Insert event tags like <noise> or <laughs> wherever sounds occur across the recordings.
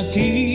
a ti.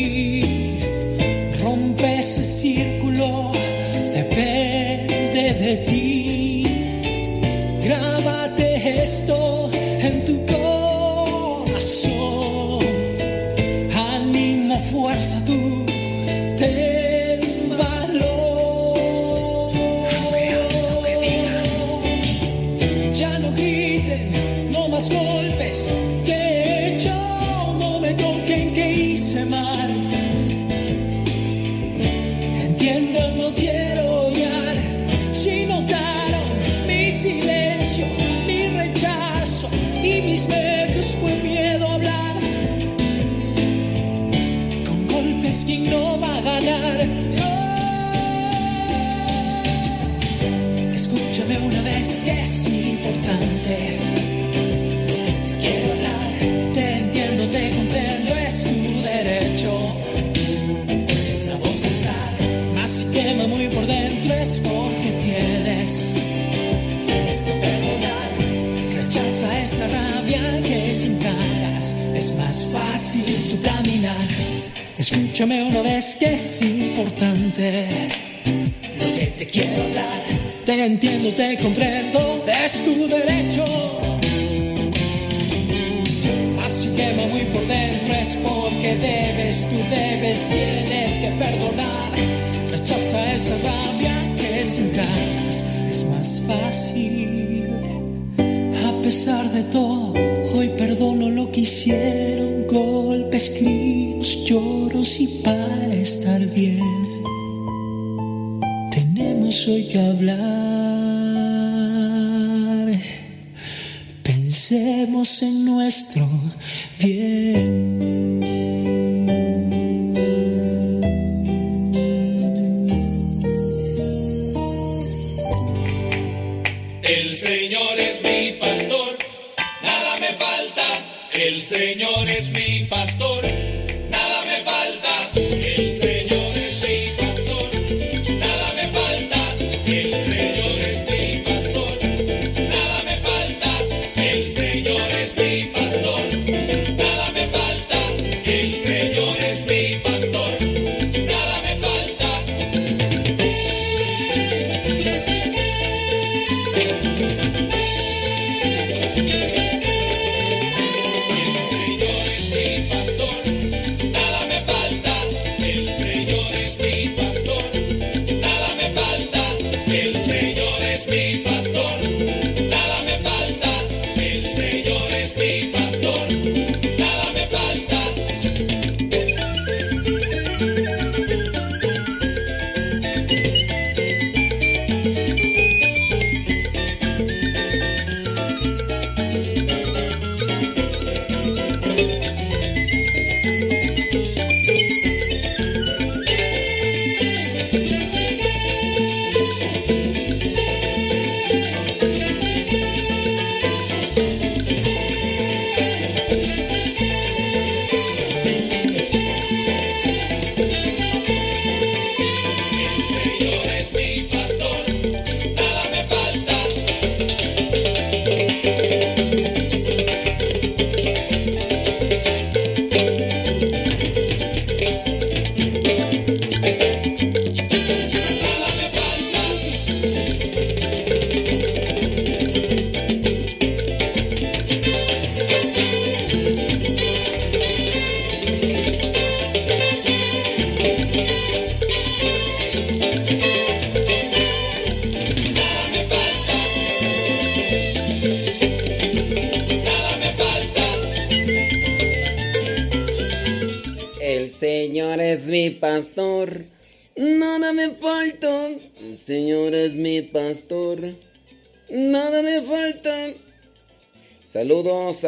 Escúchame una vez que es importante lo que te quiero hablar. Te entiendo, te comprendo, es tu derecho. Así quema muy por dentro, es porque debes, tú debes, tienes que perdonar. Rechaza esa rabia que sin ganas es más fácil. A pesar de todo, hoy perdono lo que hicieron, golpe escrito los lloros y para estar bien tenemos hoy que hablar.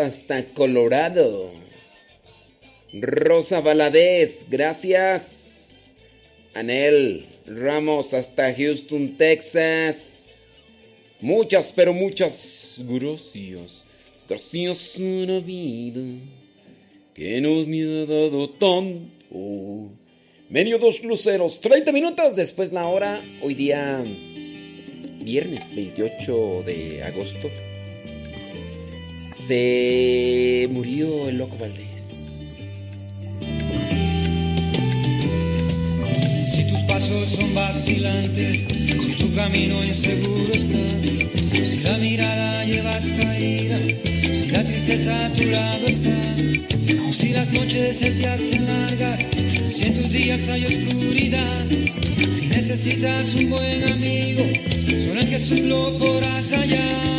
hasta Colorado. Rosa Valadez, gracias. Anel Ramos hasta Houston, Texas. Muchas, pero muchas gracias. Gracias una vida que nos me ha dado tanto. Uh. Medio dos luceros, 30 minutos después la hora, hoy día viernes 28 de agosto se murió el loco Valdés. Si tus pasos son vacilantes, si tu camino inseguro está, si la mirada llevas caída, si la tristeza a tu lado está, o si las noches se te hacen largas, si en tus días hay oscuridad, si necesitas un buen amigo, solo en Jesús lo podrás hallar.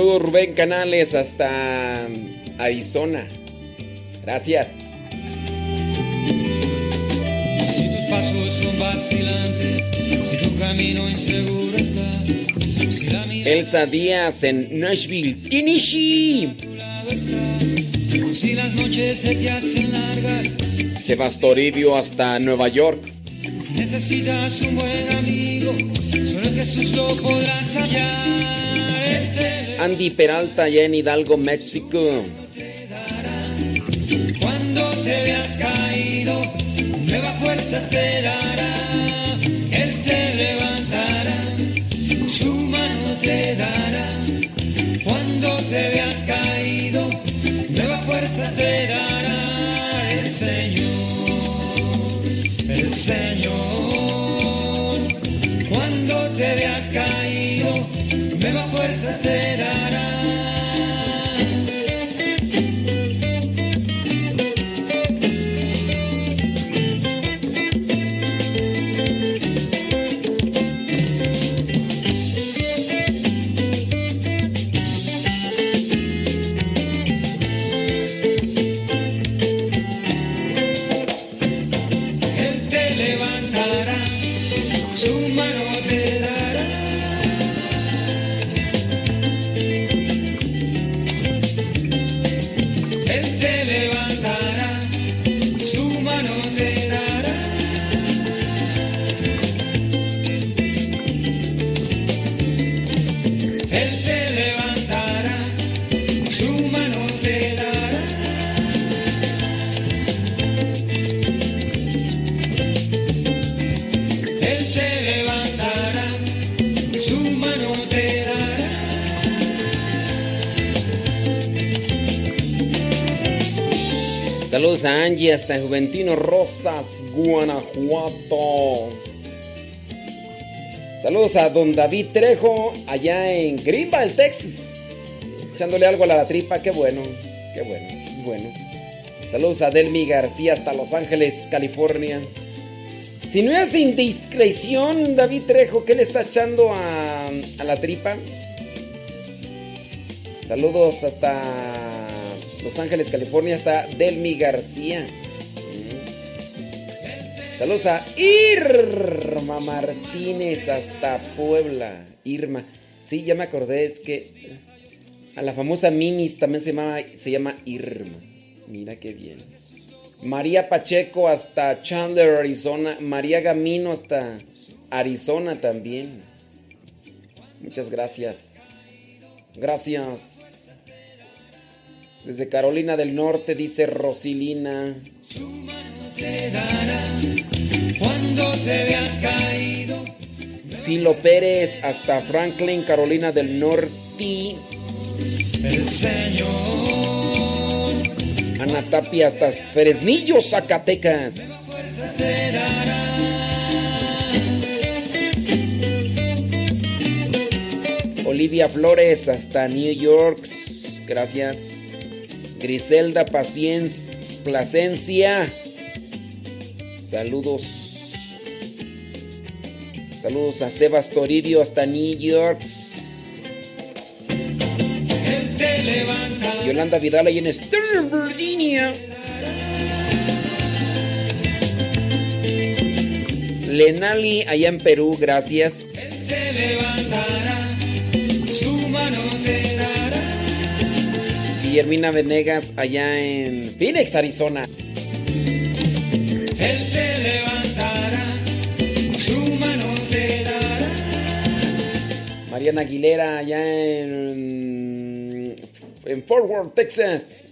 Saludos Rubén Canales hasta Arizona. Gracias. Si tus pasos son vacilantes, si tu camino inseguro está, si la mirada Elsa Díaz en Nashville, Tennessee. si las noches se te hacen largas, Sebastoribio hasta Nueva York. si necesitas un buen amigo, solo Jesús lo podrás hallar. Andy Peralta allá en Hidalgo, México. Cuando te veas caído, nuevas fuerzas te dará. Él te levantará, su mano te dará. Cuando te veas caído, nuevas fuerzas te dará el Señor, el Señor. Cuando te veas caído, nuevas fuerzas te dará. Saludos a Angie hasta Juventino Rosas, Guanajuato. Saludos a don David Trejo allá en Greenville, Texas. Echándole algo a la tripa, qué bueno, qué bueno, bueno. Saludos a Delmi García hasta Los Ángeles, California. Si no es indiscreción, David Trejo, ¿qué le está echando a la tripa? Saludos hasta Los Ángeles, California, hasta Delmi García. Saludos a Irma Martínez hasta Puebla. Irma. Sí, ya me acordé, es que a la famosa Mimis también se llama, se llama Irma. Mira qué bien. María Pacheco hasta Chandler, Arizona. María Gamino hasta Arizona también. Muchas gracias. Gracias. Desde Carolina del Norte dice Rosilina. Filo Pérez hasta Franklin, Carolina del Norte. El Señor Ana Tapia hasta Fresnillo, Zacatecas. Olivia Flores hasta New York. Gracias. Griselda Pacien- Plasencia. Saludos. Saludos a Sebas Toribio hasta New York. Yolanda Vidal ahí en Sterling, Virginia. Lenali allá en Perú, gracias. Guillermina Venegas allá en Phoenix, Arizona. Él levantará, su mano. Mariana Aguilera allá en, en Fort Worth, Texas.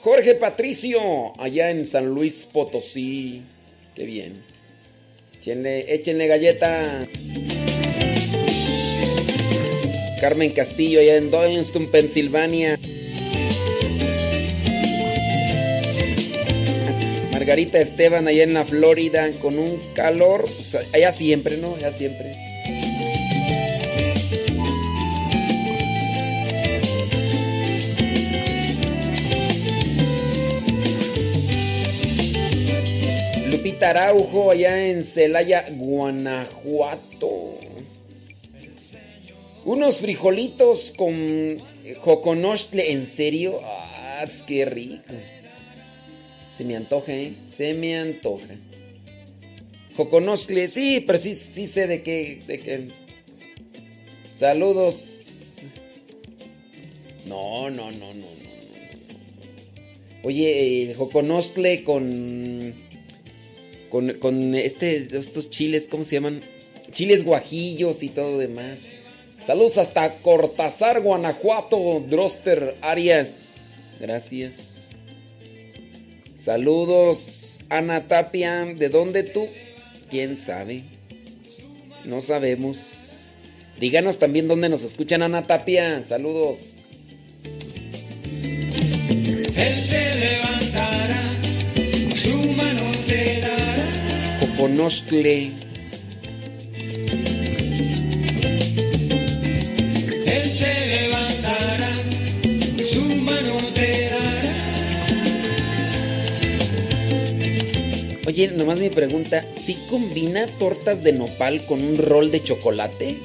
Jorge Patricio allá en San Luis Potosí. Qué bien. Échenle, échenle galleta. Carmen Castillo allá en Doylestown, Pensilvania. Margarita Esteban allá en la Florida con un calor, allá siempre, ¿no? Allá siempre. Lupita Araujo allá en Celaya, Guanajuato. Unos frijolitos con joconostle, ¿en serio? ¡Ah, qué rico! Se me antoja, ¿eh? Se me antoja. Joconostle, sí, pero sí, sí sé de qué, de qué. Saludos. No, no, no, no, no. Oye, el con, con, con este, estos chiles, ¿cómo se llaman? Chiles guajillos y todo demás. Saludos hasta Cortázar, Guanajuato, Droster Arias. Gracias. Saludos, Ana Tapia. ¿De dónde tú? ¿Quién sabe? No sabemos. Díganos también dónde nos escuchan, Ana Tapia. Saludos. Él te levantará, su mano te dará. Nomás mi pregunta, ¿sí combina tortas de nopal con un rol de chocolate?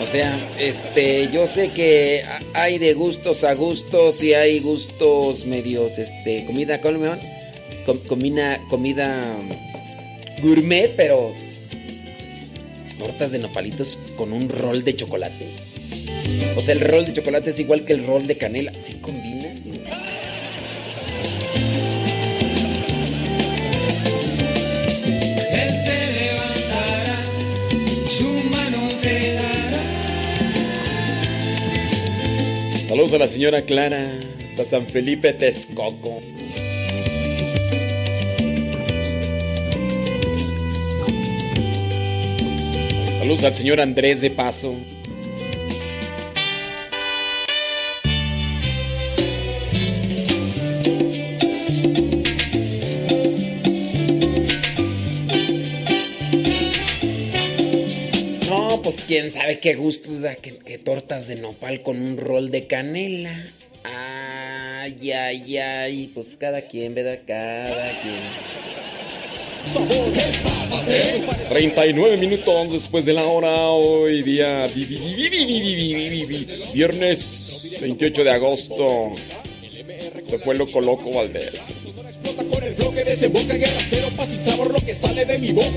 O sea, este, yo sé que ha- hay de gustos a gustos y hay gustos medios, este, comida, ¿cómo me? Com- comida, comida gourmet, pero tortas de nopalitos con un rol de chocolate. O sea, el rol de chocolate es igual que el rol de canela. ¿Sí combina? Saludos a la señora Clara, hasta San Felipe Texcoco. Saludos al señor Andrés de Paso. quién sabe qué gustos da que, tortas de nopal con un rol de canela. Ay, ay, ay, pues cada quien, ve ¿verdad? Cada quien. 39 minutos después de la hora, hoy día viernes 28 de agosto. Se fue loco loco Valdés sale de mi boca.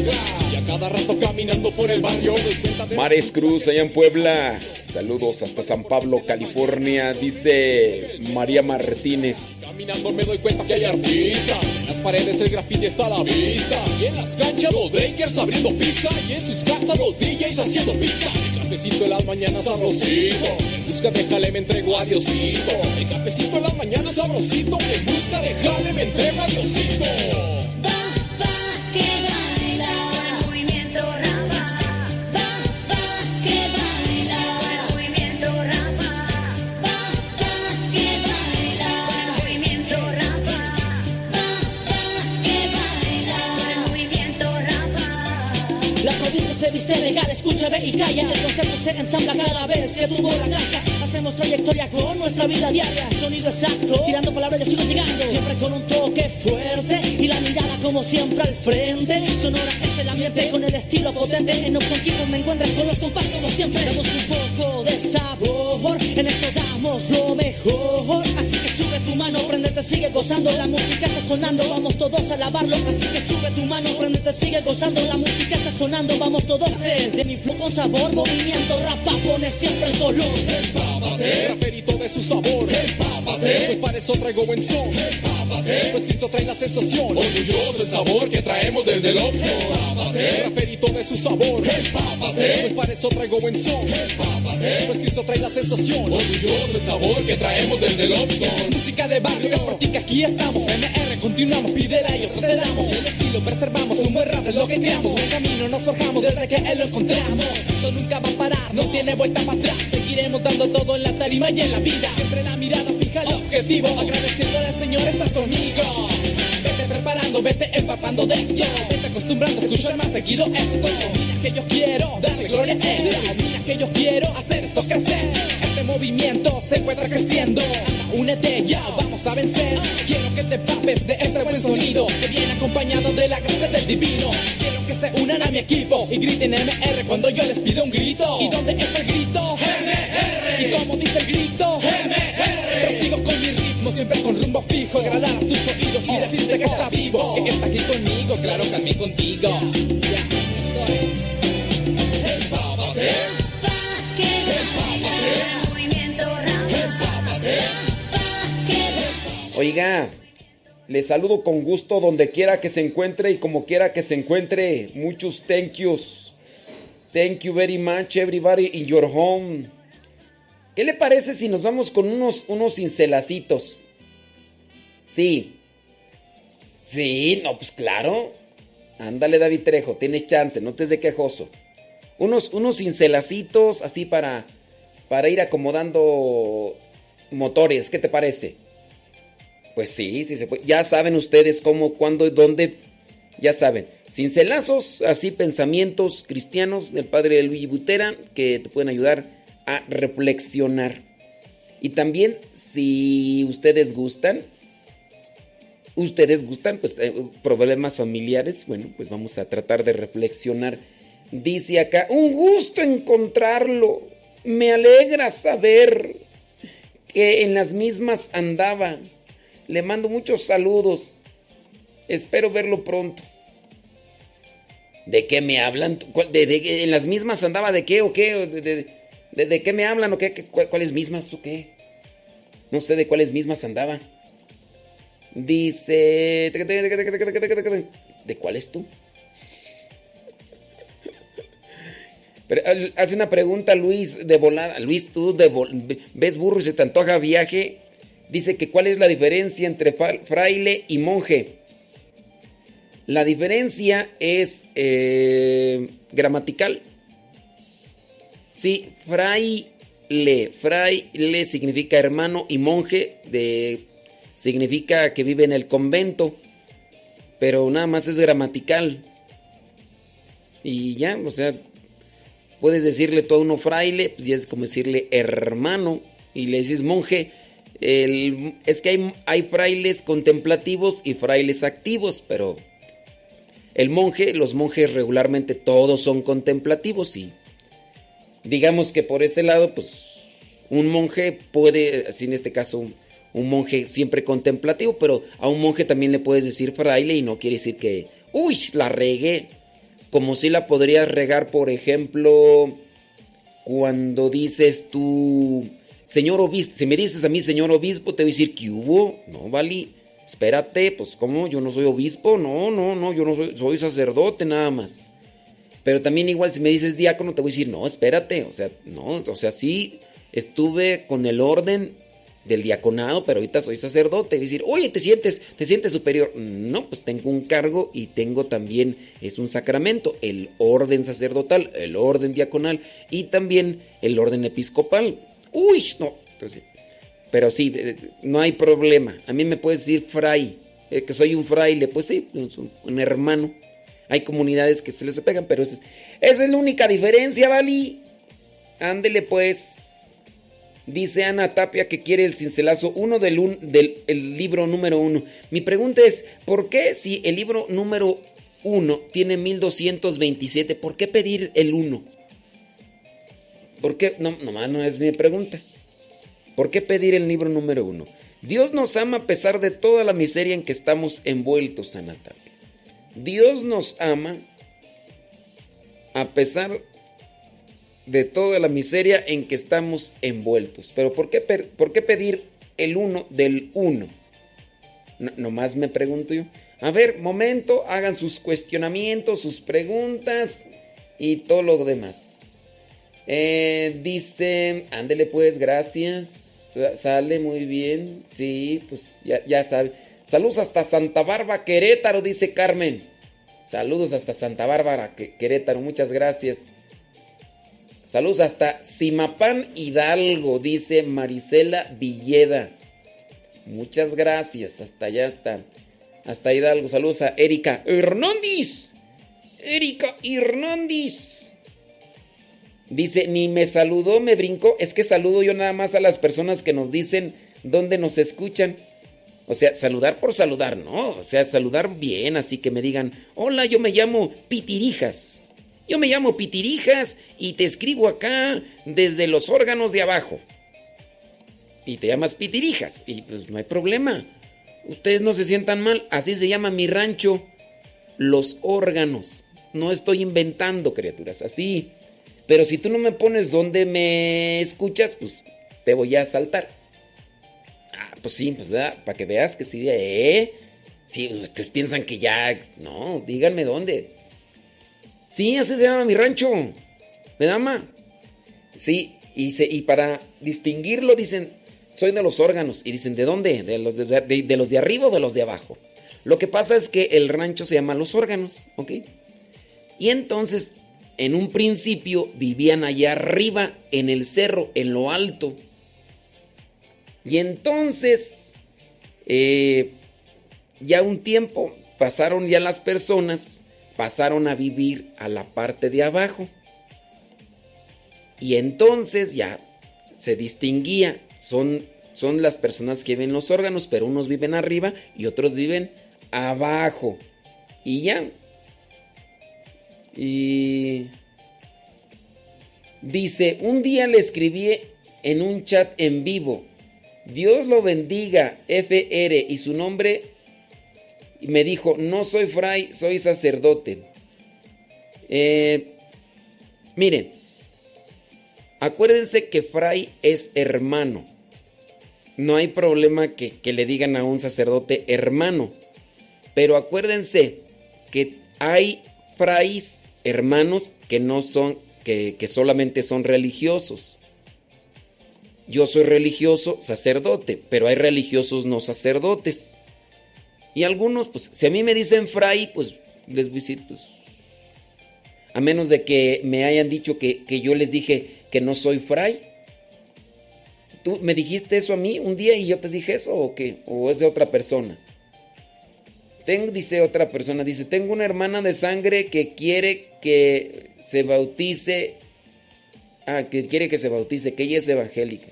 Y a cada rato caminando por el barrio de Mares Cruz, allá en Puebla. Saludos hasta San Pablo, California, dice María Martínez. caminando me doy cuenta que hay artistas. En las paredes el graffiti está a la vista. Y en las canchas los breakers abriendo pista. Y en sus casas los DJs haciendo pista. El cafecito en las mañanas sabrosito. En busca de jale me entrego a Diosito. El cafecito en las mañanas sabrosito. En busca de jale me entrego a Diosito se viste legal, escucha, ve y calla. El concepto se ensambla cada vez que tuvo la casa. Hacemos trayectoria con nuestra vida diaria. Sonido exacto, tirando palabras yo sigo llegando. Siempre con un toque fuerte la mirada como siempre al frente. Sonora es el ambiente con el estilo potente. En Keyboard me encuentras con los compás como siempre. Damos un poco de sabor, en esto damos lo mejor. Así que sube tu mano, prendete, sigue gozando. La música está sonando, vamos todos a alabarlo. Así que sube tu mano, prendete, sigue gozando. La música está sonando, vamos todos de, de mi influjo con sabor, movimiento rapa, pone siempre el color. Empápate, raperito de su sabor. Empápate, pues para eso traigo buen son. Empápate, pues Cristo trae la sensación. Orgulloso el sabor que traemos desde el Oxxo. Empápate, de su sabor. Empápate, pues para eso traigo buen son. Empápate, pues Cristo trae la sensación. Orgulloso el sabor que traemos desde el Oxxo. Música de barrio, que aquí estamos. MR, continuamos, pídela y nosotros te damos. El estilo preservamos, un buen rap es lo que creamos. En camino nos forjamos, desde que él lo encontramos. Esto nunca va a parar, no tiene vuelta para atrás. Seguiremos dando todo en la tarima y en la vida. Siempre la mirada fija el objetivo. Agradeciéndole al Señor, estás conmigo. Preparando, vete empapando de esto. Vete acostumbrando a escuchar más seguido esto. Mira que yo quiero darle gloria a él. Mira que yo quiero hacer esto crecer. Este movimiento se encuentra creciendo. Únete ya, vamos a vencer. Quiero que te papes de este buen sonido que viene acompañado de la gracia del divino. Quiero que se unan a mi equipo y griten MR cuando yo les pido un grito. ¿Y dónde está el grito? MR. ¿Y cómo dice el grito? MR. Ritmo, siempre con rumbo fijo. Agradar a tus oídos y decirte que está vivo. Que está aquí conmigo, claro, contigo. Que rapa. Pa' que Oiga, le saludo con gusto donde quiera que se encuentre y como quiera que se encuentre. Muchos thank yous. Thank you very much everybody in your home. ¿Qué le parece si nos vamos con unos, unos cincelacitos? Sí. Sí, no, pues claro. Ándale, David Trejo, tienes chance, no te de quejoso. Unos, unos cincelacitos así para, para ir acomodando motores, ¿qué te parece? Pues sí, sí se puede. Ya saben ustedes cómo, cuándo y dónde. Ya saben. Cincelazos, así pensamientos cristianos del padre Luigi Butera que te pueden ayudar a reflexionar. Y también, si ustedes gustan, ustedes gustan, pues eh, problemas familiares, bueno, pues vamos a tratar de reflexionar. Dice acá, un gusto encontrarlo. Me alegra saber que en las mismas andaba. Le mando muchos saludos. Espero verlo pronto. ¿De qué me hablan? ¿Cuál- de- de- ¿En las mismas andaba de qué o qué? ¿O ¿De, de, qué me hablan o qué? ¿Qué- cu- ¿Cuáles mismas o qué? No sé de cuáles mismas andaba. Dice... ¿De cuáles tú? <laughs> Pero, hace una pregunta Luis de volada. Luis, tú de ves burro y se te antoja viaje. Dice que cuál es la diferencia entre fraile y monje. La diferencia es eh, gramatical. Sí, fraile. Fraile significa hermano y monje de, significa que vive en el convento. Pero nada más es gramatical. Y ya, o sea, puedes decirle tú a uno fraile, pues ya es como decirle hermano. Y le dices monje. El- es que hay, hay frailes contemplativos y frailes activos, pero el monje, los monjes regularmente todos son contemplativos y digamos que por ese lado, pues un monje puede, así en este caso, un, monje siempre contemplativo, pero a un monje también le puedes decir fraile y no quiere decir que, uy, la regué. Como si la podrías regar, por ejemplo, cuando dices tú, señor obispo, si me dices a mí, señor obispo, te voy a decir que hubo, no, vale, espérate, pues cómo, yo no soy obispo, no, no, no, yo no soy, soy sacerdote nada más. Pero también igual si me dices diácono, te voy a decir, no, espérate, o sea, no, o sea, sí estuve con el orden del diaconado, pero ahorita soy sacerdote. Y decir, oye, te sientes, te sientes superior. No, pues tengo un cargo y tengo también, es un sacramento, el orden sacerdotal, el orden diaconal y también el orden episcopal. Uy, no. Entonces, pero sí, eh, no hay problema. A mí me puedes decir fray, eh, que soy un fraile, pues sí, un hermano. Hay comunidades que se les pegan, pero esa es, es la única diferencia, ¿vale? Ándele pues. Dice Ana Tapia que quiere el cincelazo 1 del, un- del el libro número 1. Mi pregunta es, ¿por qué si el libro número 1 tiene 1227, ¿por qué pedir el 1? ¿Por qué? No, nomás no es mi pregunta. ¿Por qué pedir el libro número 1? Dios nos ama a pesar de toda la miseria en que estamos envueltos, Ana Tapia. Dios nos ama a pesar de toda la miseria en que estamos envueltos. Pero ¿por qué, por qué pedir el uno del uno? No- nomás me pregunto yo. A ver, momento, hagan sus cuestionamientos, sus preguntas y todo lo demás. Eh, dice, ándele pues, gracias. Sa- Sale muy bien. Sí, pues ya sabe. Saludos hasta Santa Bárbara, Querétaro, dice Carmen. Saludos hasta Santa Bárbara, Que- Querétaro, muchas gracias. Saludos hasta Simapán Hidalgo, dice Marisela Villeda. Muchas gracias, hasta allá está. Hasta Hidalgo, saludos a Erika Hernández. Erika Hernández. Dice, ni me saludó, me brincó. Es que saludo yo nada más a las personas que nos dicen dónde nos escuchan. O sea, saludar por saludar, ¿no? O sea, saludar bien, así que me digan, hola, yo me llamo Pitirijas. Yo me llamo Pitirijas y te escribo acá desde los órganos de abajo. Y te llamas Pitirijas. Y pues no hay problema. Ustedes no se sientan mal. Así se llama mi rancho. Los órganos. No estoy inventando, criaturas. Así. Pero si tú no me pones donde me escuchas, pues te voy a saltar. Pues sí, pues para que veas que sí, ¿eh? Sí, ustedes piensan que ya. No, díganme dónde. Sí, así se llama mi rancho. ¿Me llama? Sí, y, se, y para distinguirlo dicen, soy de los órganos. Y dicen, ¿de dónde? ¿De los de, de- de los de arriba o de los de abajo? Lo que pasa es que el rancho se llama los órganos, ¿ok? Y entonces, en un principio, vivían allá arriba, en el cerro, en lo alto. Y entonces, eh, ya un tiempo pasaron ya las personas, pasaron a vivir a la parte de abajo. Y entonces ya se distinguía, son, son las personas que ven los órganos, pero unos viven arriba y otros viven abajo. Y ya. Y dice, un día le escribí en un chat en vivo, Dios lo bendiga, FR, y su nombre me dijo, no soy fray, soy sacerdote. Eh, miren, acuérdense que fray es hermano. No hay problema que, que le digan a un sacerdote hermano. Pero acuérdense que hay frays hermanos que no son, que, que solamente son religiosos. Yo soy religioso sacerdote, pero hay religiosos no sacerdotes. Y algunos, pues, si a mí me dicen fray, pues les visito, pues, a menos de que me hayan dicho que, que yo les dije que no soy fray. ¿Tú me dijiste eso a mí un día y yo te dije eso o qué? ¿O es de otra persona? Tengo, dice otra persona, dice, tengo una hermana de sangre que quiere que se bautice. Ah, que quiere que se bautice, que ella es evangélica.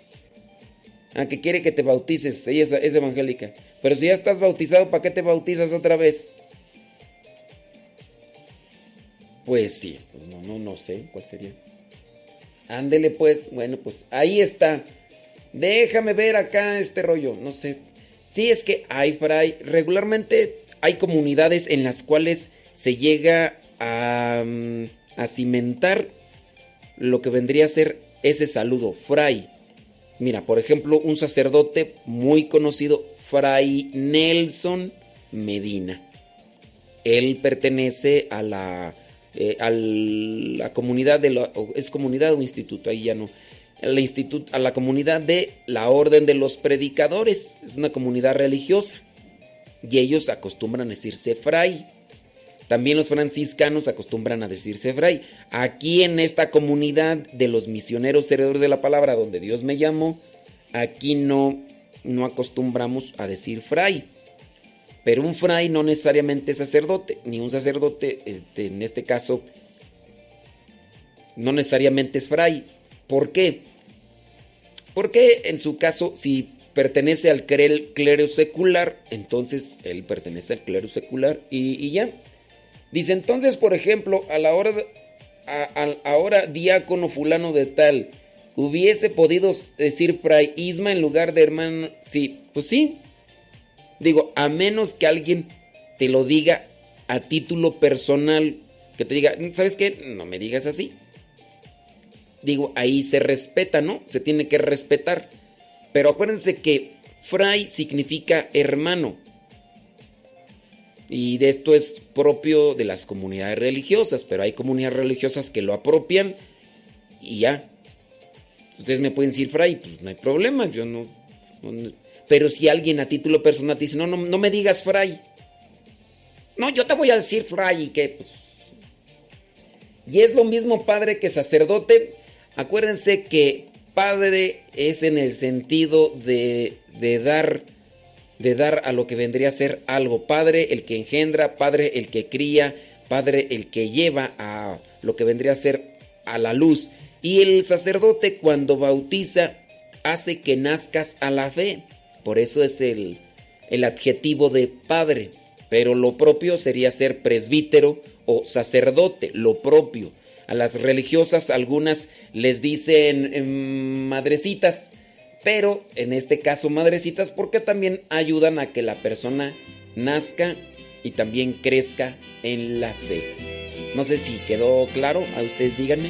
Que quiere que te bautices, ella es, es evangélica. Pero si ya estás bautizado, ¿para qué te bautizas otra vez? Pues sí, pues no, no, no sé cuál sería. Ándele pues, bueno, pues ahí está. Déjame ver acá este rollo, no sé. Sí, es que hay fray, regularmente hay comunidades en las cuales se llega a, mm, a cimentar lo que vendría a ser ese saludo, fray. Mira, por ejemplo, un sacerdote muy conocido, Fray Nelson Medina. Él pertenece a la, eh, a la comunidad de la, es comunidad o instituto, ahí ya no. Instituto, a la comunidad de la Orden de los Predicadores, es una comunidad religiosa. Y ellos acostumbran decirse fray. También los franciscanos acostumbran a decirse fray. Aquí en esta comunidad de los misioneros heredores de la palabra, donde Dios me llamó, aquí no, no acostumbramos a decir fray. Pero un fray no necesariamente es sacerdote, ni un sacerdote, este, en este caso, no necesariamente es fray. ¿Por qué? Porque en su caso, si pertenece al clero, secular, entonces él pertenece al clero secular y ya. Dice entonces, por ejemplo, a la hora, a- ahora diácono fulano de tal, hubiese podido decir fray Isma en lugar de hermano. Sí, pues sí. Digo, a menos que alguien te lo diga a título personal, que te diga, ¿sabes qué? No me digas así. digo, ahí se respeta, ¿no? Se tiene que respetar. Pero acuérdense que fray significa hermano. Y de esto es propio de las comunidades religiosas, pero hay comunidades religiosas que lo apropian y ya. Ustedes me pueden decir fray, pues no hay problema, yo no, pero si alguien a título personal te dice, no, no, no me digas fray. No, yo te voy a decir fray y que pues, y es lo mismo padre que sacerdote. Acuérdense que padre es en el sentido de, de dar de dar a lo que vendría a ser algo. Padre el que engendra, padre el que cría, padre el que lleva a lo que vendría a ser a la luz. Y el sacerdote cuando bautiza hace que nazcas a la fe. Por eso es el, el adjetivo de padre. Pero lo propio sería ser presbítero o sacerdote, lo propio. A las religiosas algunas les dicen em, madrecitas, pero en este caso madrecitas porque también ayudan a que la persona nazca y también crezca en la fe. No sé si quedó claro, a ustedes díganme.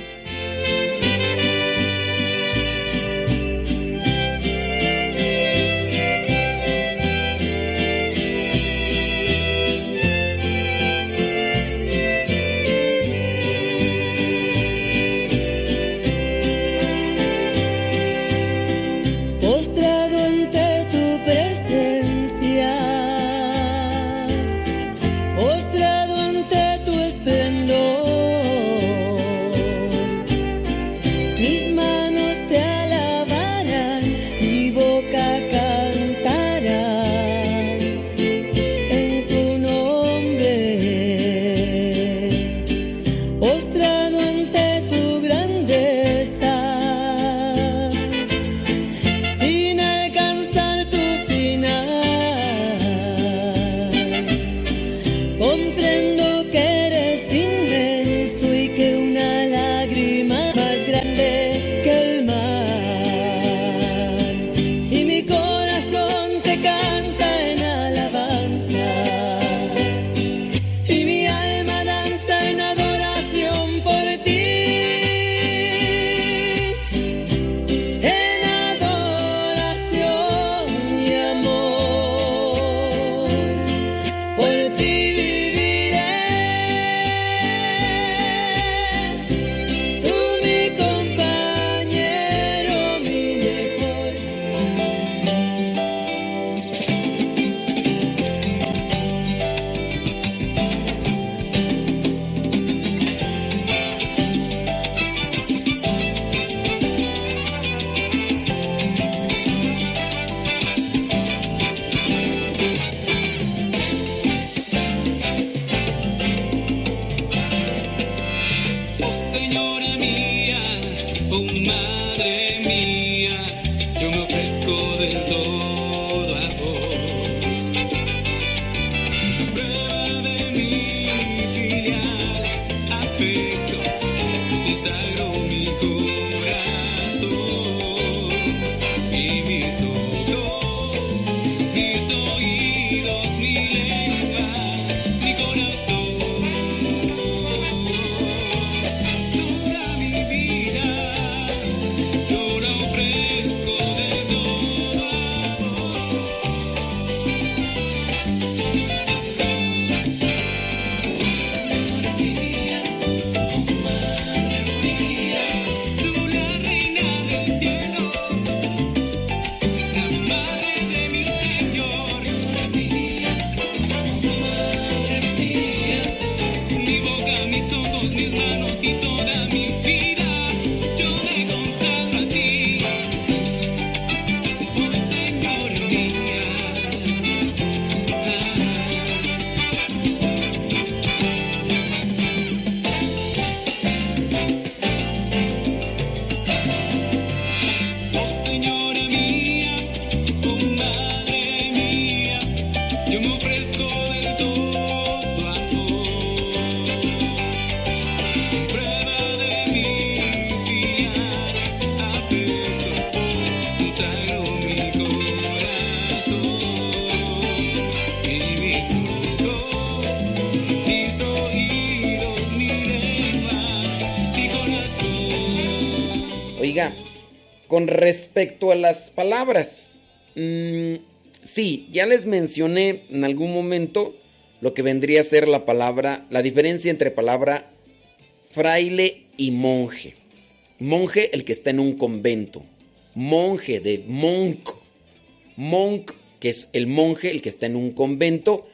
Con respecto a las palabras, mm, sí, ya les mencioné en algún momento lo que vendría a ser la palabra, la diferencia entre palabra fraile y monje. Monje, el que está en un convento. Monje de monk. Monk, que es el monje, el que está en un convento.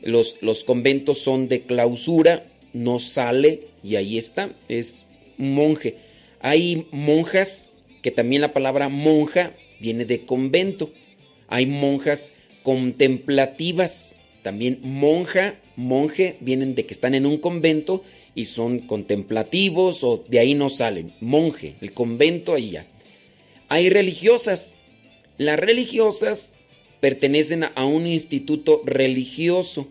Los, los conventos son de clausura, no sale y ahí está, es un monje. Hay monjas, que también la palabra monja viene de convento. Hay monjas contemplativas, también monja, monje, vienen de que están en un convento y son contemplativos o de ahí no salen. Monje, el convento ahí ya. Hay religiosas. Las religiosas pertenecen a un instituto religioso.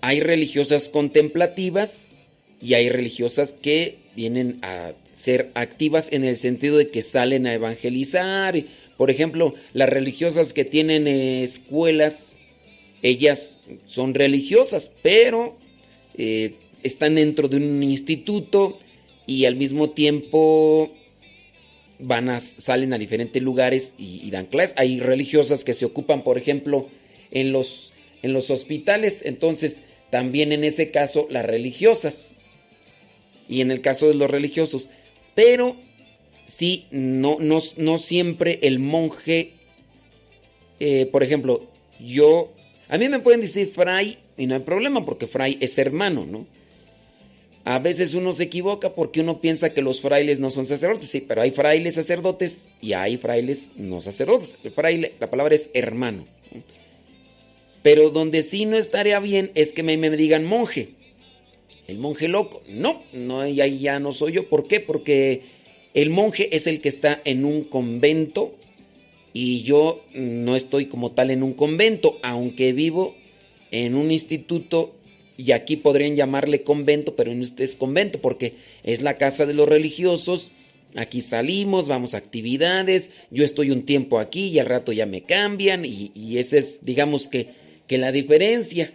Hay religiosas contemplativas y hay religiosas que vienen a ser activas en el sentido de que salen a evangelizar. Por ejemplo, las religiosas que tienen escuelas, ellas son religiosas, pero eh, están dentro de un instituto y al mismo tiempo van a, salen a diferentes lugares y, y dan clases. Hay religiosas que se ocupan, por ejemplo, en los, en los hospitales, entonces también en ese caso las religiosas y en el caso de los religiosos. Pero sí, no, no, no siempre el monje, eh, por ejemplo, yo, a mí me pueden decir fray y no hay problema porque fray es hermano, ¿no? A veces uno se equivoca porque uno piensa que los frailes no son sacerdotes, sí, pero hay frailes sacerdotes y hay frailes no sacerdotes. El fraile, la palabra es hermano. Pero donde sí no estaría bien es que me, me digan monje. El monje loco. No, no, ahí ya no soy yo. ¿Por qué? Porque el monje es el que está en un convento y yo no estoy como tal en un convento, aunque vivo en un instituto y aquí podrían llamarle convento, pero no es convento porque es la casa de los religiosos. Aquí salimos, vamos a actividades, yo estoy un tiempo aquí y al rato ya me cambian y, y esa es, digamos que, que la diferencia.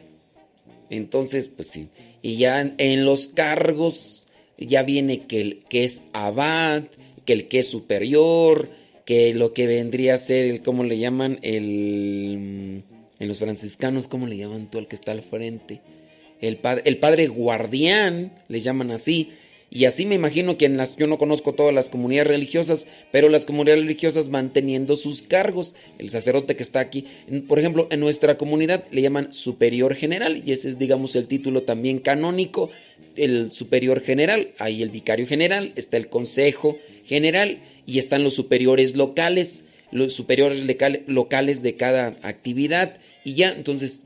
Entonces, pues sí. Y ya en los cargos ya viene que el que es abad, que el que es superior, que lo que vendría a ser el, ¿cómo le llaman? El, en los franciscanos, ¿cómo le llaman tú al que está al frente? El, padre, el padre guardián, le llaman así. Y así me imagino que en las, yo no conozco todas las comunidades religiosas, pero las comunidades religiosas van teniendo sus cargos. El sacerdote que está aquí, por ejemplo, en nuestra comunidad le llaman superior general, y ese es, digamos, el título también canónico, el superior general. Ahí el vicario general, está el consejo general y están los superiores locales, los superiores locales de cada actividad. Y ya, entonces,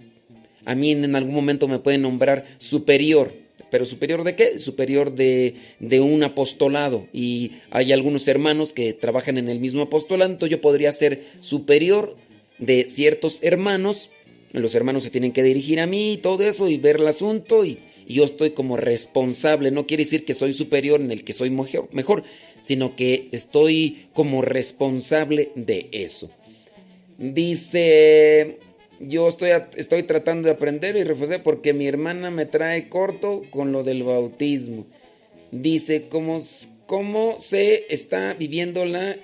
a mí en algún momento me pueden nombrar superior ¿Pero superior de qué? Superior de, de, un apostolado. Y hay algunos hermanos que trabajan en el mismo apostolado, entonces yo podría ser superior de ciertos hermanos. Los hermanos se tienen que dirigir a mí y todo eso y ver el asunto y, yo estoy como responsable. No quiere decir que soy superior en el que soy mejor, mejor sino que estoy como responsable de eso. Dice yo estoy, estoy tratando de aprender y reforzar porque mi hermana me trae corto con lo del bautismo. Dice, ¿cómo, cómo se está viviendo la...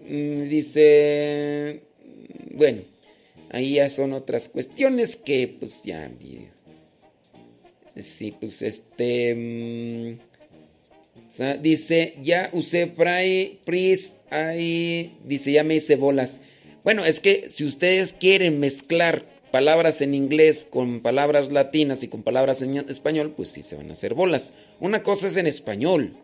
Mm, dice, bueno, ahí ya son otras cuestiones que pues ya... Sí, pues este... Mm, dice, ya usé fray, priest, ahí, dice, ya me hice bolas. Bueno, es que si ustedes quieren mezclar palabras en inglés con palabras latinas y con palabras en español, pues sí se van a hacer bolas. Una cosa es en español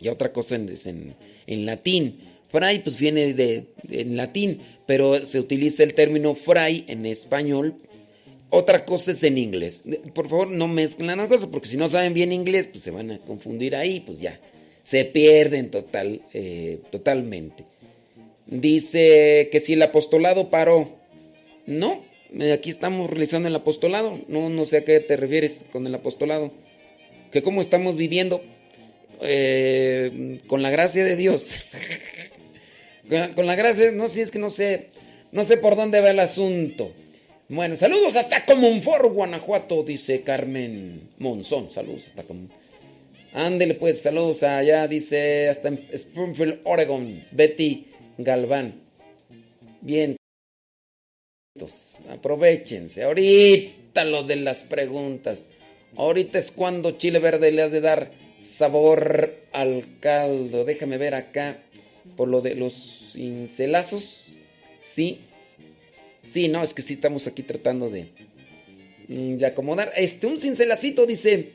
y otra cosa es en, en, latín. Fray pues viene de, en latín, pero se utiliza el término fray en español. Otra cosa es en inglés. Por favor, no mezclen las cosas, porque si no saben bien inglés, pues se van a confundir ahí, pues ya. Se pierden total, eh, totalmente. Dice que si el apostolado paró. No, aquí estamos realizando el apostolado. No, no sé a qué te refieres con el apostolado. Que cómo estamos viviendo eh, con la gracia de Dios. <laughs> con la gracia, no, si es que no sé, no sé por dónde va el asunto. Bueno, saludos hasta Comunfor, Guanajuato, dice Carmen Monzón. Saludos hasta Comunfor. Ándele pues, saludos allá, dice, hasta Springfield, Oregon, Betty Galván. Bien. Aprovechense. Ahorita lo de las preguntas. Ahorita es cuando chile verde le has de dar sabor al caldo. Déjame ver acá por lo de los cincelazos. Sí. Sí, no, es que sí estamos aquí tratando de, mm, de acomodar. Este, un cincelacito dice.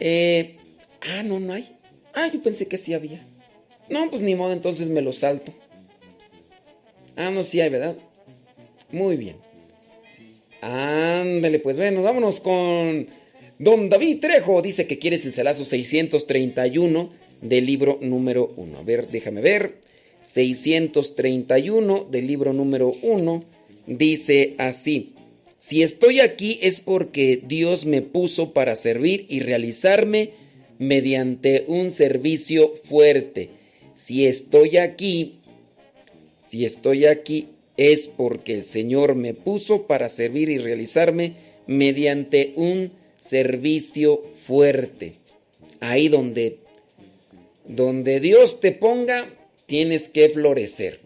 Eh, ah, no, no hay. Ah, yo pensé que sí había. No, pues ni modo, entonces me lo salto. Ah, no, sí hay, ¿verdad? Muy bien. Ándale, pues bueno, vámonos con Don David Trejo. Dice que quiere cincelazo 631 del libro número 1. A ver, déjame ver. 631 del libro número 1 dice así. Si estoy aquí es porque Dios me puso para servir y realizarme mediante un servicio fuerte. Si estoy aquí, si estoy aquí es porque el Señor me puso para servir y realizarme mediante un servicio fuerte. Ahí donde donde Dios te ponga, tienes que florecer.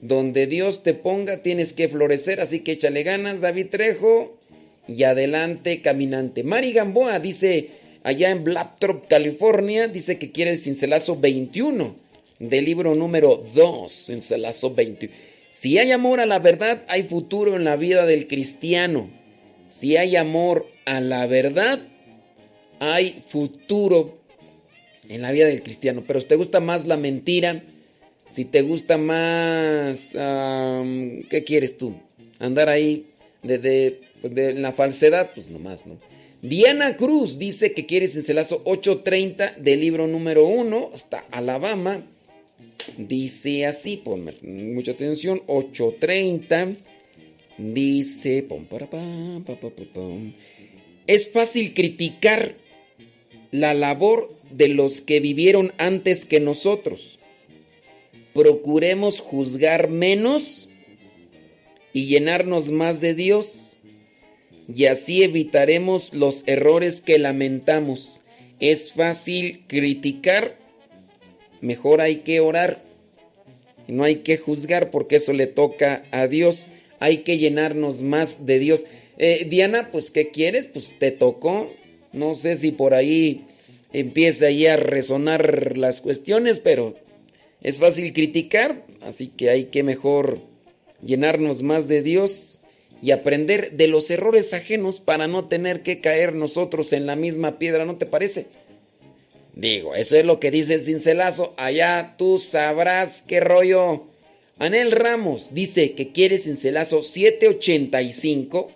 Donde Dios te ponga, tienes que florecer. Así que échale ganas, David Trejo. Y adelante, caminante. Mari Gamboa dice, allá en Blaptrop, California, dice que quiere el cincelazo 21 del libro número 2, cincelazo 21. Si hay amor a la verdad, hay futuro en la vida del cristiano. Si hay amor a la verdad, hay futuro en la vida del cristiano. Pero si te gusta más la mentira, si te gusta más... ¿Qué quieres tú? Andar ahí de, de, la falsedad, pues nomás, ¿no? Diana Cruz dice que quiere cincelazo 830 del libro número 1 hasta Alabama. Dice así, ponme mucha atención, 830. Dice, es fácil criticar la labor de los que vivieron antes que nosotros. Procuremos juzgar menos y llenarnos más de Dios y así evitaremos los errores que lamentamos. Es fácil criticar, mejor hay que orar. No hay que juzgar porque eso le toca a Dios. Hay que llenarnos más de Dios. Eh, Diana, pues ¿qué quieres? Pues te tocó. No sé si por ahí empieza a resonar las cuestiones, pero es fácil criticar, así que hay que mejor llenarnos más de Dios y aprender de los errores ajenos para no tener que caer nosotros en la misma piedra, ¿no te parece? Digo, eso es lo que dice el cincelazo. Allá tú sabrás qué rollo. Anel Ramos dice que quiere cincelazo 785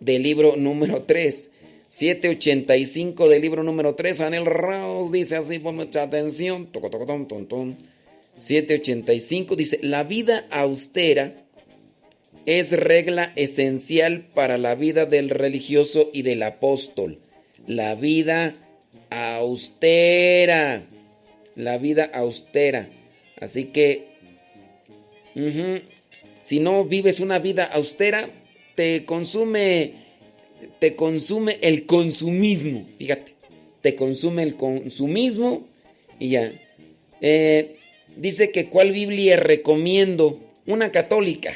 del libro número 3. 785 del libro número 3. Anel Ramos dice así, pon mucha atención. Toco, toco, ton, ton, ton. 785 dice, la vida austera es regla esencial para la vida del religioso y del apóstol. La vida austera. La vida austera. Así que, si no vives una vida austera, te consume, te consume el consumismo. Fíjate, te consume el consumismo y ya. Eh, dice que cuál Biblia recomiendo. Una católica.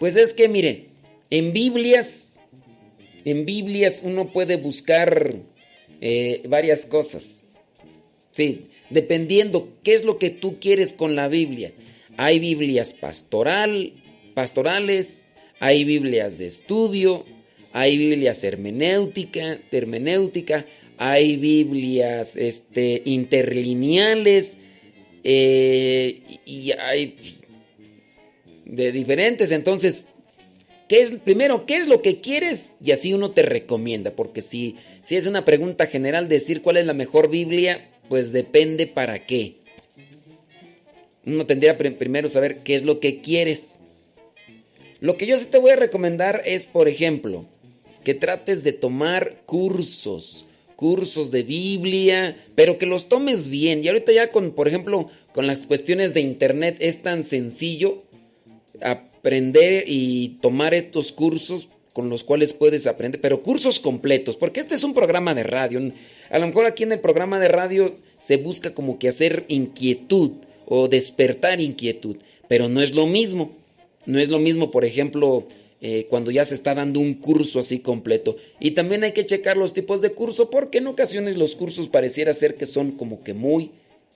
Pues es que miren, en Biblias, en Biblias uno puede buscar eh, varias cosas. Sí, dependiendo qué es lo que tú quieres con la Biblia. Hay Biblias pastoral, pastorales, hay Biblias de estudio, hay Biblias hermenéutica, hermenéutica, hay Biblias este, interlineales eh, y hay de diferentes. Entonces, ¿qué es, primero, ¿qué es lo que quieres? Y así uno te recomienda, porque si, si es una pregunta general decir cuál es la mejor Biblia, pues depende para qué. Uno tendría primero saber qué es lo que quieres. Lo que yo sí te voy a recomendar es, por ejemplo, que trates de tomar cursos, cursos de Biblia, pero que los tomes bien. Y ahorita ya con, por ejemplo, con las cuestiones de internet es tan sencillo aprender y tomar estos cursos con los cuales puedes aprender, pero cursos completos, porque este es un programa de radio. A lo mejor aquí en el programa de radio se busca como que hacer inquietud o despertar inquietud, pero no es lo mismo. No es lo mismo, por ejemplo, eh, cuando ya se está dando un curso así completo. Y también hay que checar los tipos de curso, porque en ocasiones los cursos pareciera ser que son como que muy,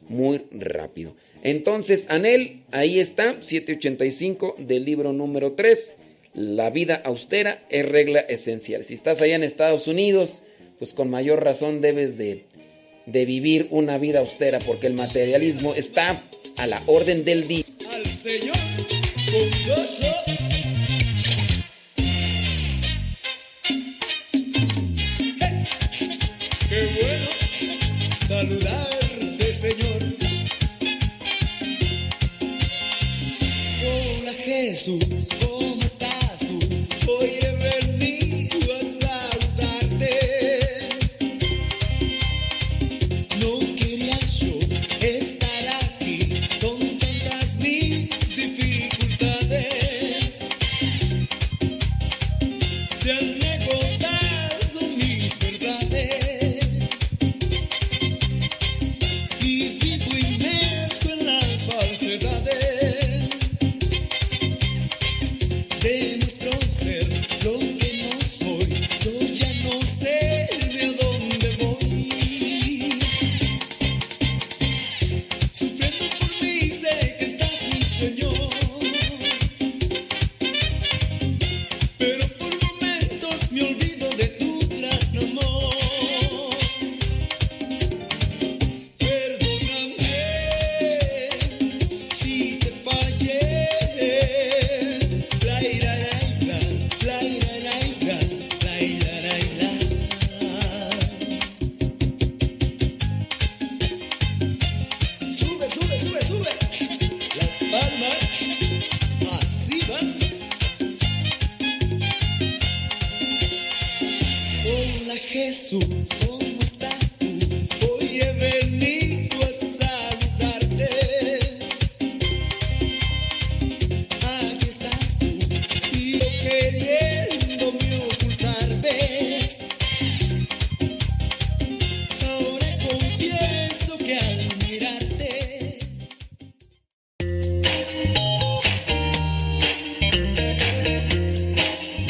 muy rápido. Entonces, Anel, ahí está, 785 del libro número 3. La vida austera es regla esencial. Si estás allá en Estados Unidos, pues con mayor razón debes de, de vivir una vida austera, porque el materialismo está a la orden del día. Al Señor Jesús,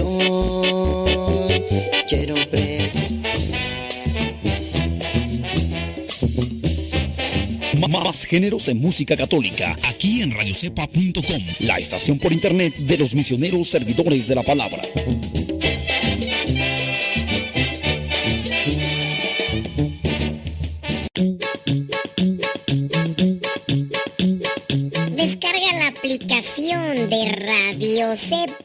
Oración quiero ver. Más géneros de música católica aquí en radiocepa.com, la estación por internet de los misioneros servidores de la palabra. Descarga la aplicación de Radio Cepa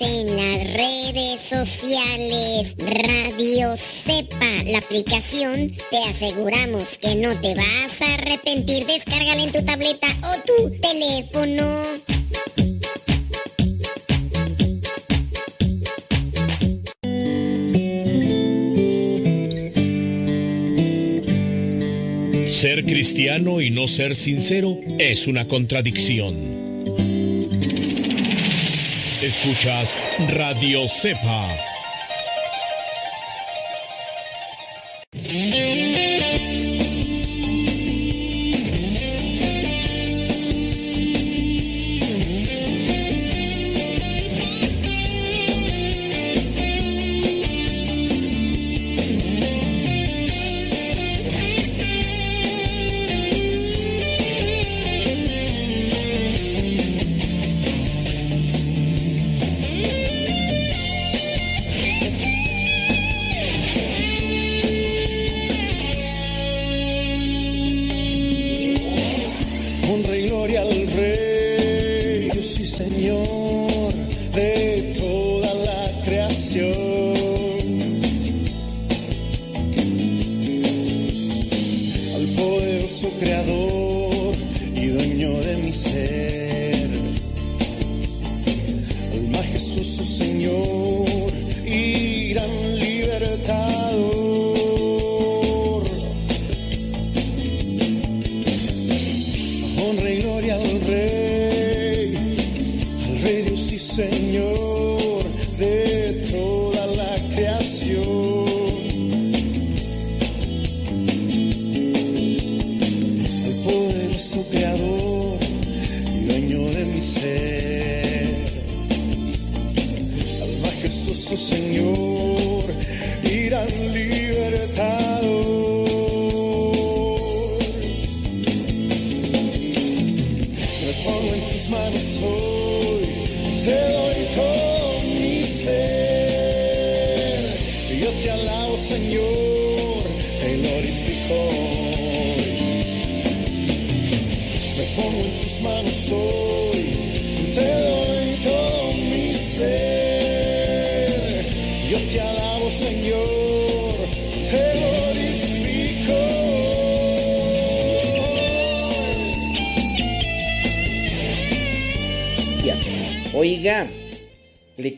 en las redes sociales. Radio sepa la aplicación, te aseguramos que no te vas a arrepentir. Descárgala en tu tableta o tu teléfono. Ser cristiano y no ser sincero es una contradicción. Escuchas Radio Cepa.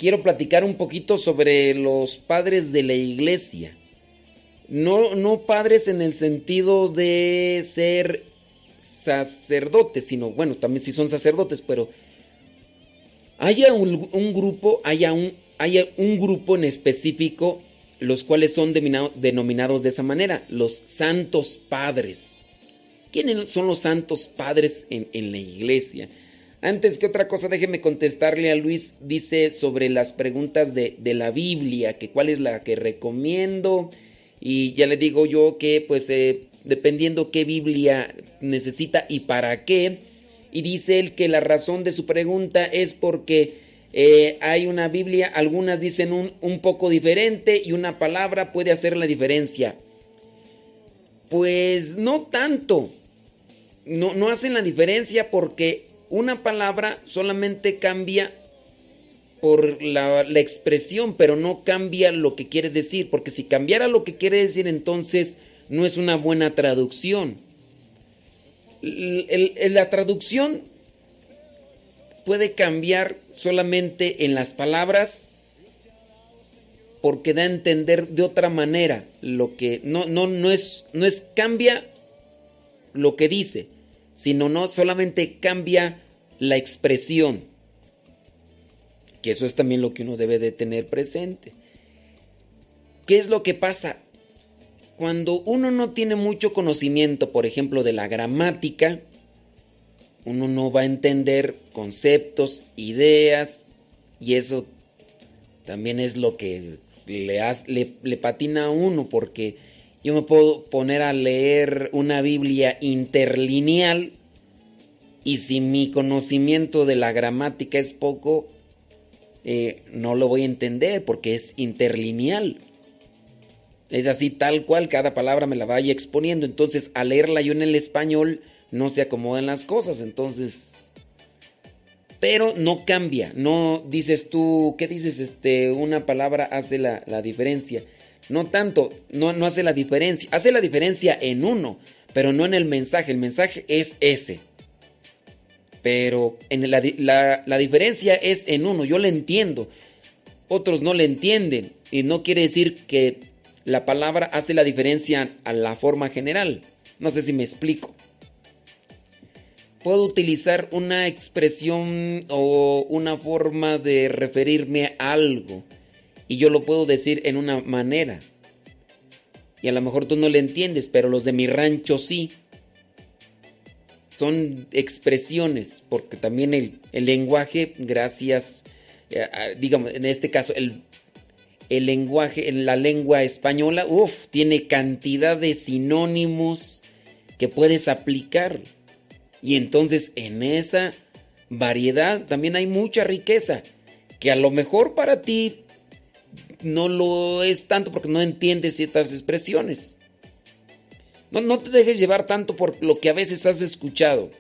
Quiero platicar un poquito sobre los padres de la iglesia. No, no padres en el sentido de ser sacerdotes, sino, bueno, también sí son sacerdotes, pero haya un, grupo, haya un, haya un grupo en específico, los cuales son denomina- denominados de esa manera, los santos padres. ¿Quiénes son los santos padres en, en la iglesia? Antes que otra cosa, déjeme contestarle a Luis. Dice sobre las preguntas de, de la Biblia, que cuál es la que recomiendo. Y ya le digo yo que, pues, eh, dependiendo qué Biblia necesita y para qué. Y dice él que la razón de su pregunta es porque eh, hay una Biblia, algunas dicen un, un poco diferente y una palabra puede hacer la diferencia. Pues no tanto. No, no hacen la diferencia porque una palabra solamente cambia por la, expresión, pero no cambia lo que quiere decir, porque si cambiara lo que quiere decir, entonces no es una buena traducción. La traducción puede cambiar solamente en las palabras porque da a entender de otra manera lo que no, no, no es no es cambia lo que dice, sino no solamente cambia la expresión. Que eso es también lo que uno debe de tener presente. ¿Qué es lo que pasa? Cuando uno no tiene mucho conocimiento, por ejemplo, de la gramática, uno no va a entender conceptos, ideas, y eso también es lo que le, le patina a uno, porque yo me puedo poner a leer una Biblia interlineal y si mi conocimiento de la gramática es poco, eh, no lo voy a entender porque es interlineal. Es así tal cual, cada palabra me la vaya exponiendo. Entonces, al leerla yo en el español, no se acomodan las cosas. Entonces, pero no cambia. No dices tú, ¿qué dices? Este, una palabra hace la, la diferencia. No tanto, no, no hace la diferencia. Hace la diferencia en uno, pero no en el mensaje. El mensaje es ese. Pero en la, la- la diferencia es en uno. Yo le entiendo. Otros no le entienden. Y no quiere decir que la palabra hace la diferencia a la forma general. No sé si me explico. Puedo utilizar una expresión o una forma de referirme a algo y yo lo puedo decir en una manera. Y a lo mejor tú no le entiendes, pero los de mi rancho sí. Son expresiones, porque también el, el lenguaje, gracias, eh, digamos, en este caso, el, el lenguaje, en la lengua española, uff, tiene cantidad de sinónimos que puedes aplicar. Y entonces en esa variedad también hay mucha riqueza, que a lo mejor para ti no lo es tanto porque no entiendes ciertas expresiones. No, no te dejes llevar tanto por lo que a veces has escuchado.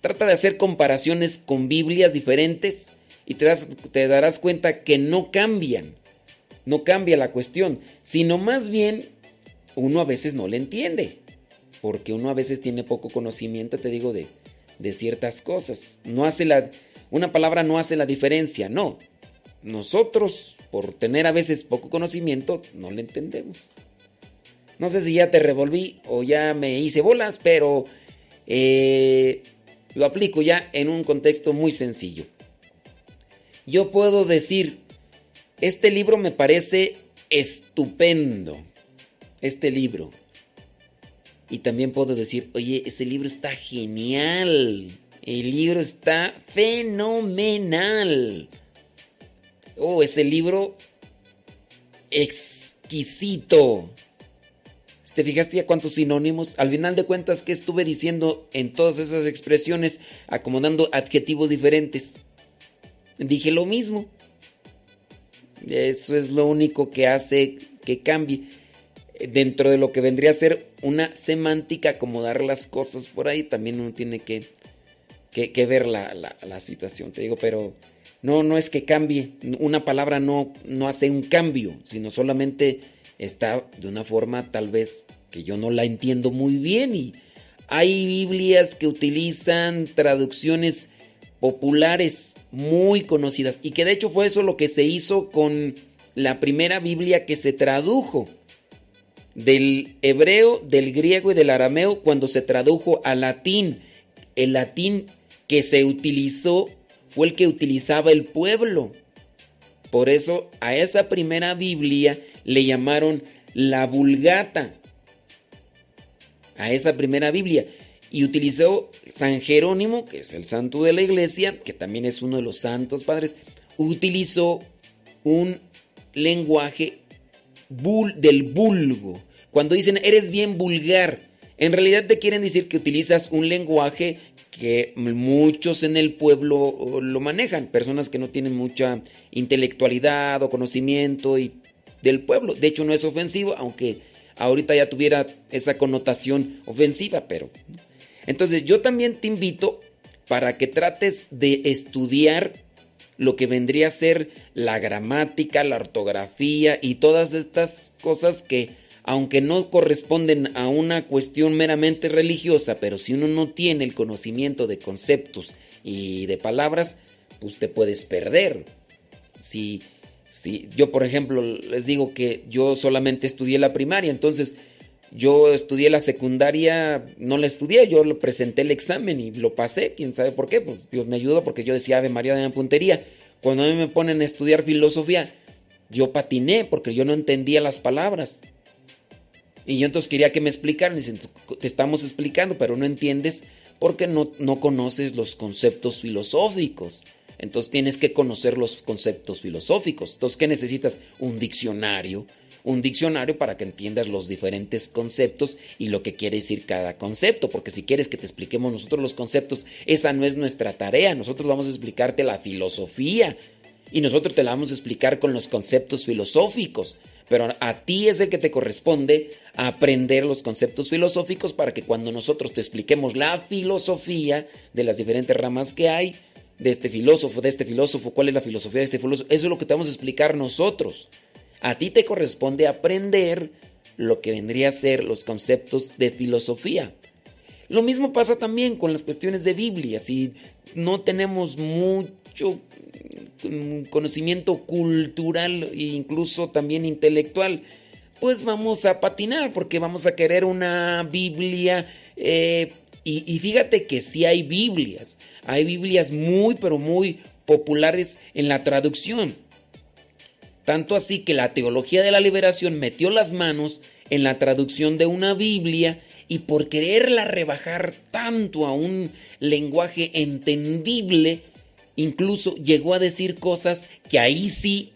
Trata de hacer comparaciones con Biblias diferentes y te, das- te darás cuenta que no cambian. No cambia la cuestión, sino más bien uno a veces no le entiende. Porque uno a veces tiene poco conocimiento, te digo, de, de ciertas cosas. No hace la, una palabra no hace la diferencia, no. Nosotros, por tener a veces poco conocimiento, no le entendemos. No sé si ya te revolví o ya me hice bolas, pero eh, lo aplico ya en un contexto muy sencillo. Yo puedo decir, este libro me parece estupendo. Este libro. Y también puedo decir, oye, ese libro está genial. El libro está fenomenal. Oh, ese libro exquisito. ¿Te fijaste ya cuántos sinónimos? Al final de cuentas, ¿qué estuve diciendo en todas esas expresiones, acomodando adjetivos diferentes? Dije lo mismo. Eso es lo único que hace que cambie. Dentro de lo que vendría a ser una semántica, acomodar las cosas por ahí, también uno tiene que, que, ver la, la- la situación. Te digo, pero no, no es que cambie. Una palabra no, no hace un cambio, sino solamente está de una forma tal vez que yo no la entiendo muy bien. Y hay Biblias que utilizan traducciones populares muy conocidas y que de hecho fue eso lo que se hizo con la primera Biblia que se tradujo del hebreo, del griego y del arameo cuando se tradujo al latín. El latín que se utilizó fue el que utilizaba el pueblo. Por eso a esa primera Biblia le llamaron la Vulgata. A esa primera Biblia. Y utilizó San Jerónimo, que es el santo de la iglesia, que también es uno de los santos padres, utilizó un lenguaje bul- del vulgo. Cuando dicen eres bien vulgar, en realidad te quieren decir que utilizas un lenguaje que muchos en el pueblo lo manejan, personas que no tienen mucha intelectualidad o conocimiento y del pueblo. De hecho no es ofensivo, aunque ahorita ya tuviera esa connotación ofensiva, pero entonces yo también te invito para que trates de estudiar lo que vendría a ser la gramática, la ortografía y todas estas cosas que, aunque no corresponden a una cuestión meramente religiosa, pero si uno no tiene el conocimiento de conceptos y de palabras, pues te puedes perder. Si, si yo, por ejemplo, les digo que yo solamente estudié la primaria, entonces yo estudié la secundaria, no la estudié, yo presenté el examen y lo pasé, quién sabe por qué, pues Dios me ayudó porque yo decía Ave María de la puntería. Cuando a mí me ponen a estudiar filosofía, yo patiné porque yo no entendía las palabras. Y yo entonces quería que me explicaran, dicen, te estamos explicando, pero no entiendes porque no, no conoces los conceptos filosóficos. Entonces tienes que conocer los conceptos filosóficos. Entonces, ¿qué necesitas? Un diccionario. Un diccionario para que entiendas los diferentes conceptos y lo que quiere decir cada concepto. Porque si quieres que te expliquemos nosotros los conceptos, esa no es nuestra tarea. Nosotros vamos a explicarte la filosofía. Y nosotros te la vamos a explicar con los conceptos filosóficos. Pero a ti es el que te corresponde aprender los conceptos filosóficos para que cuando nosotros te expliquemos la filosofía de las diferentes ramas que hay, de este filósofo, de este filósofo, cuál es la filosofía de este filósofo, eso es lo que te vamos a explicar nosotros. A ti te corresponde aprender lo que vendría a ser los conceptos de filosofía. Lo mismo pasa también con las cuestiones de Biblia. Si no tenemos mucho mm, conocimiento cultural e incluso también intelectual, pues vamos a patinar porque vamos a querer una Biblia. eh, y, y fíjate que sí hay Biblias. Hay Biblias muy, pero muy populares en la traducción. Tanto así que la teología de la liberación metió las manos en la traducción de una Biblia y por quererla rebajar tanto a un lenguaje entendible, incluso llegó a decir cosas que ahí sí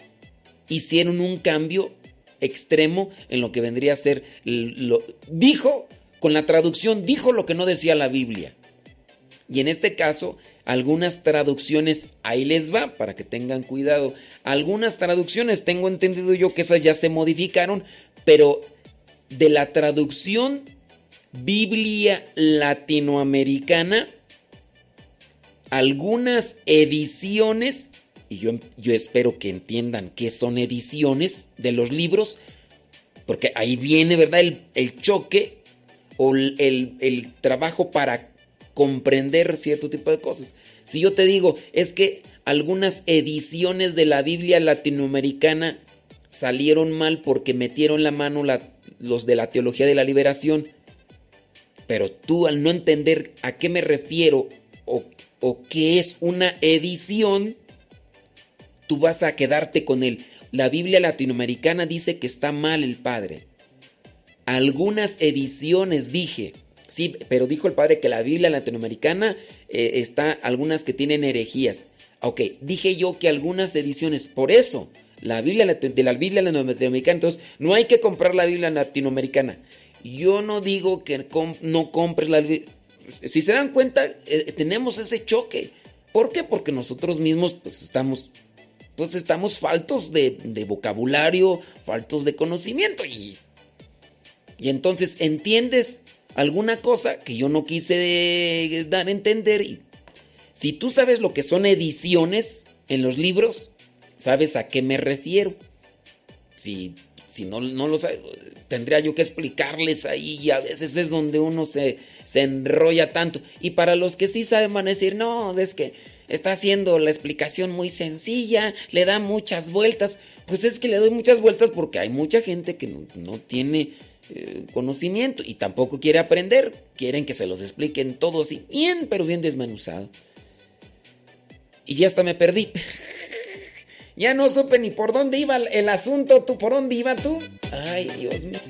hicieron un cambio extremo en lo que vendría a ser lo dijo con la traducción dijo lo que no decía la Biblia. Y en este caso, algunas traducciones, ahí les va, para que tengan cuidado. Algunas traducciones, tengo entendido yo que esas ya se modificaron, pero de la traducción Biblia latinoamericana, algunas ediciones, y yo, yo espero que entiendan que son ediciones de los libros, porque ahí viene, ¿verdad?, el, el choque o el, el- el trabajo para comprender cierto tipo de cosas. Si yo te digo, es que algunas ediciones de la Biblia latinoamericana salieron mal porque metieron la mano la- los de la teología de la liberación, pero tú al no entender a qué me refiero o, o qué es una edición, tú vas a quedarte con él. La Biblia latinoamericana dice que está mal el padre. Algunas ediciones dije, sí, pero dijo el padre que la Biblia latinoamericana eh, está, algunas que tienen herejías. Ok, dije yo que algunas ediciones, por eso, la Biblia de la Biblia latinoamericana, entonces no hay que comprar la Biblia latinoamericana. Yo no digo que no compres la Biblia. Si se dan cuenta, eh, tenemos ese choque. ¿Por qué? Porque nosotros mismos pues estamos pues estamos faltos de, vocabulario, faltos de conocimiento y, y entonces entiendes alguna cosa que yo no quise eh, dar a entender y si tú sabes lo que son ediciones en los libros, sabes a qué me refiero. Si, si no, no lo sabes, tendría yo que explicarles ahí y a veces es donde uno se, se enrolla tanto. Y para los que sí saben van a decir, no, es que está haciendo la explicación muy sencilla, le da muchas vueltas. Pues es que le doy muchas vueltas porque hay mucha gente que no, no tiene eh, conocimiento y tampoco quiere aprender. Quieren que se los expliquen todos y bien, pero bien desmenuzado. Y ya hasta me perdí. <laughs> ya no supe ni por dónde iba el asunto. ¿Tú por dónde iba tú? Ay, Dios mío.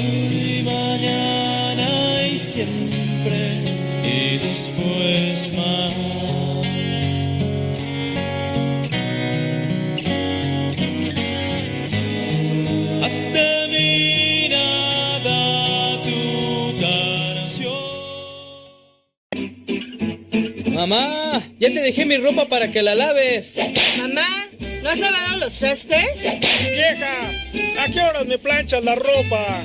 Hoy, mañana y siempre y después más. Haz de mi nada tu canción. Mamá, ya te dejé mi ropa para que la laves. Mamá, ¿no has lavado los trastes? Vieja, ¿a qué horas me planchas la ropa?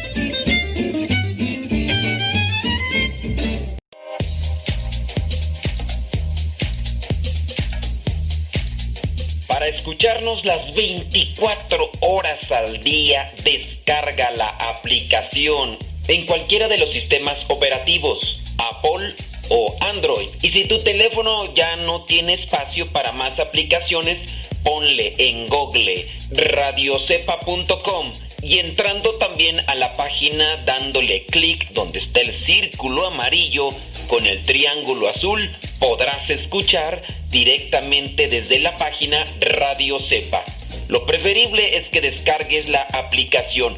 Escucharnos las 24 horas al día, descarga la aplicación en cualquiera de los sistemas operativos, Apple o Android. Y si tu teléfono ya no tiene espacio para más aplicaciones, ponle en Google radiocepa.com y entrando también a la página dándole clic donde está el círculo amarillo con el triángulo azul, podrás escuchar directamente desde la página Radio Cepa. Lo preferible es que descargues la aplicación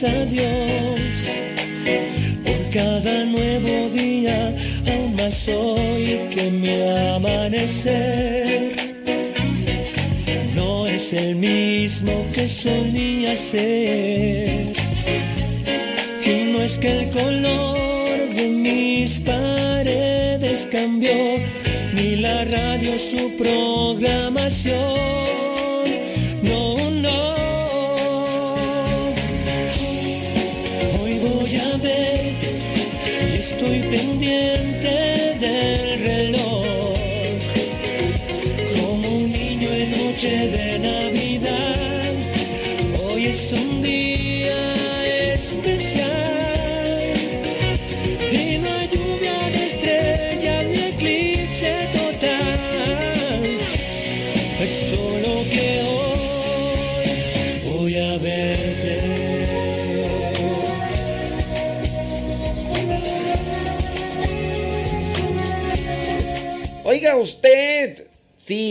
Gracias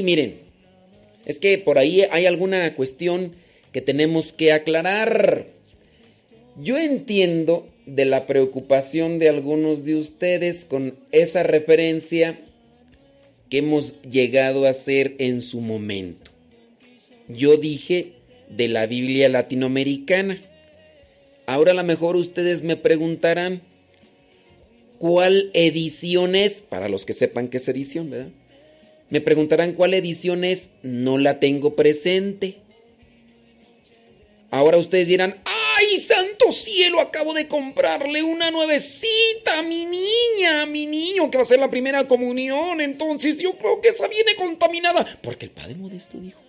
miren. Es que por ahí hay alguna cuestión que tenemos que aclarar. Yo entiendo de la preocupación de algunos de ustedes con esa referencia que hemos llegado a hacer en su momento. Yo dije de la Biblia latinoamericana. Ahora a lo mejor ustedes me preguntarán, ¿cuál edición es? Para los que sepan qué es edición, ¿verdad? Me preguntarán cuál edición es, no la tengo presente. Ahora ustedes dirán, ¡ay, santo cielo! Acabo de comprarle una nuevecita a mi niña, a mi niño, que va a ser la primera comunión. Entonces yo creo que esa viene contaminada. Porque el padre Modesto dijo.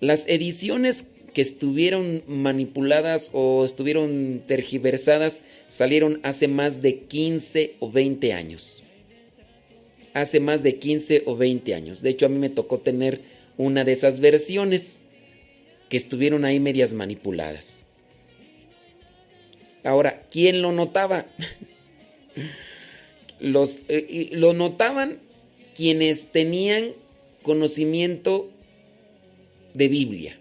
Las ediciones que estuvieron manipuladas o estuvieron tergiversadas salieron hace más de 15 o 20 años. Hace más de 15 o 20 años. De hecho, a mí me tocó tener una de esas versiones que estuvieron ahí medias manipuladas. Ahora, ¿quién lo notaba? <laughs> Los, eh, lo notaban quienes tenían conocimiento de Biblia.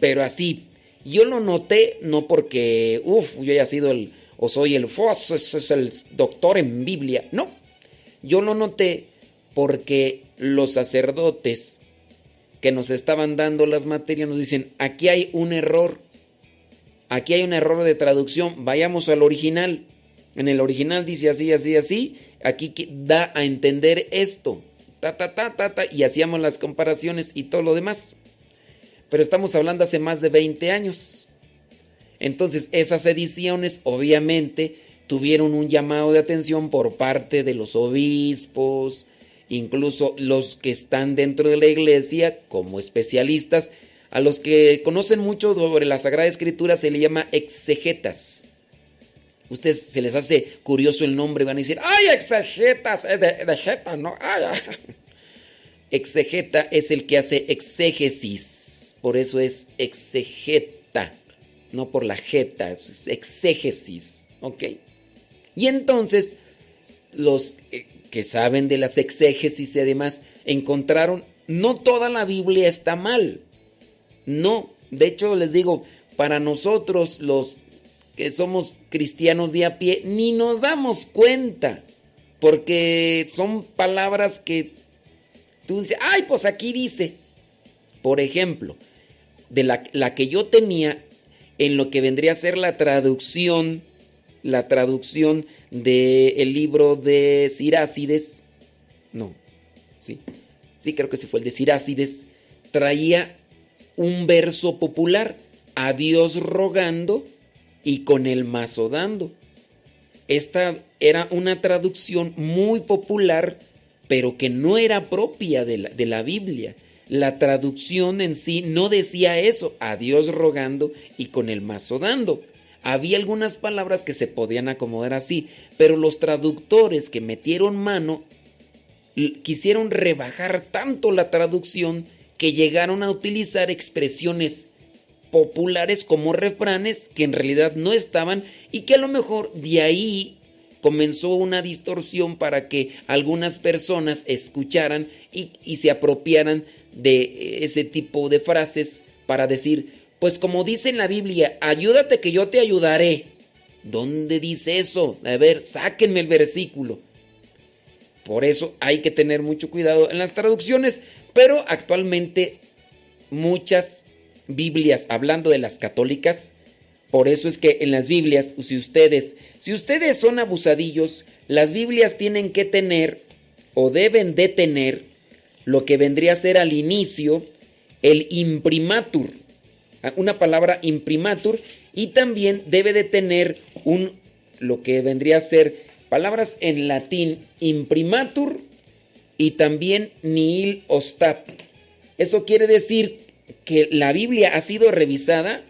Pero así, yo lo noté no porque, uff, yo haya sido el, o soy el es el doctor en Biblia. No, yo lo noté porque los sacerdotes que nos estaban dando las materias nos dicen, aquí hay un error, aquí hay un error de traducción, vayamos al original. En el original dice así, así, así, aquí da a entender esto, ta, ta, ta, ta, ta, y hacíamos las comparaciones y todo lo demás. Pero estamos hablando hace más de 20 años. Entonces, esas ediciones obviamente tuvieron un llamado de atención por parte de los obispos, incluso los que están dentro de la iglesia como especialistas, a los que conocen mucho sobre la Sagrada Escritura se le llama exegetas. Ustedes se les hace curioso el nombre, van a decir, ¡ay, exegetas! De, de jeta, ¿no? Ay, <laughs> Exegeta es el que hace exégesis, por eso es exegeta, no por la jeta, es exégesis, ¿ok? Y entonces, los que saben de las exégesis y demás, encontraron, no toda la Biblia está mal. No, de hecho les digo, para nosotros los que somos cristianos de a pie, ni nos damos cuenta, porque son palabras que tú dices, ay, pues aquí dice, por ejemplo, de la, la que yo tenía en lo que vendría a ser la traducción, la traducción del libro de Sirácides, no, sí, sí creo que sí fue el de Sirácides, traía un verso popular, a Dios rogando y con el mazo dando. Esta era una traducción muy popular, pero que no era propia de la, de la Biblia. La traducción en sí no decía eso, a Dios rogando y con el mazo dando. Había algunas palabras que se podían acomodar así, pero los traductores que metieron mano quisieron rebajar tanto la traducción que llegaron a utilizar expresiones populares como refranes que en realidad no estaban y que a lo mejor de ahí comenzó una distorsión para que algunas personas escucharan y, y se apropiaran de ese tipo de frases para decir, pues como dice en la Biblia, ayúdate que yo te ayudaré. ¿Dónde dice eso? A ver, sáquenme el versículo. Por eso hay que tener mucho cuidado en las traducciones, pero actualmente muchas Biblias, hablando de las católicas, por eso es que en las Biblias, si ustedes, si ustedes son abusadillos, las Biblias tienen que tener o deben de tener lo que vendría a ser al inicio el imprimatur una palabra imprimatur y también debe de tener un lo que vendría a ser palabras en latín imprimatur y también nihil ostat. Eso quiere decir que la Biblia ha sido revisada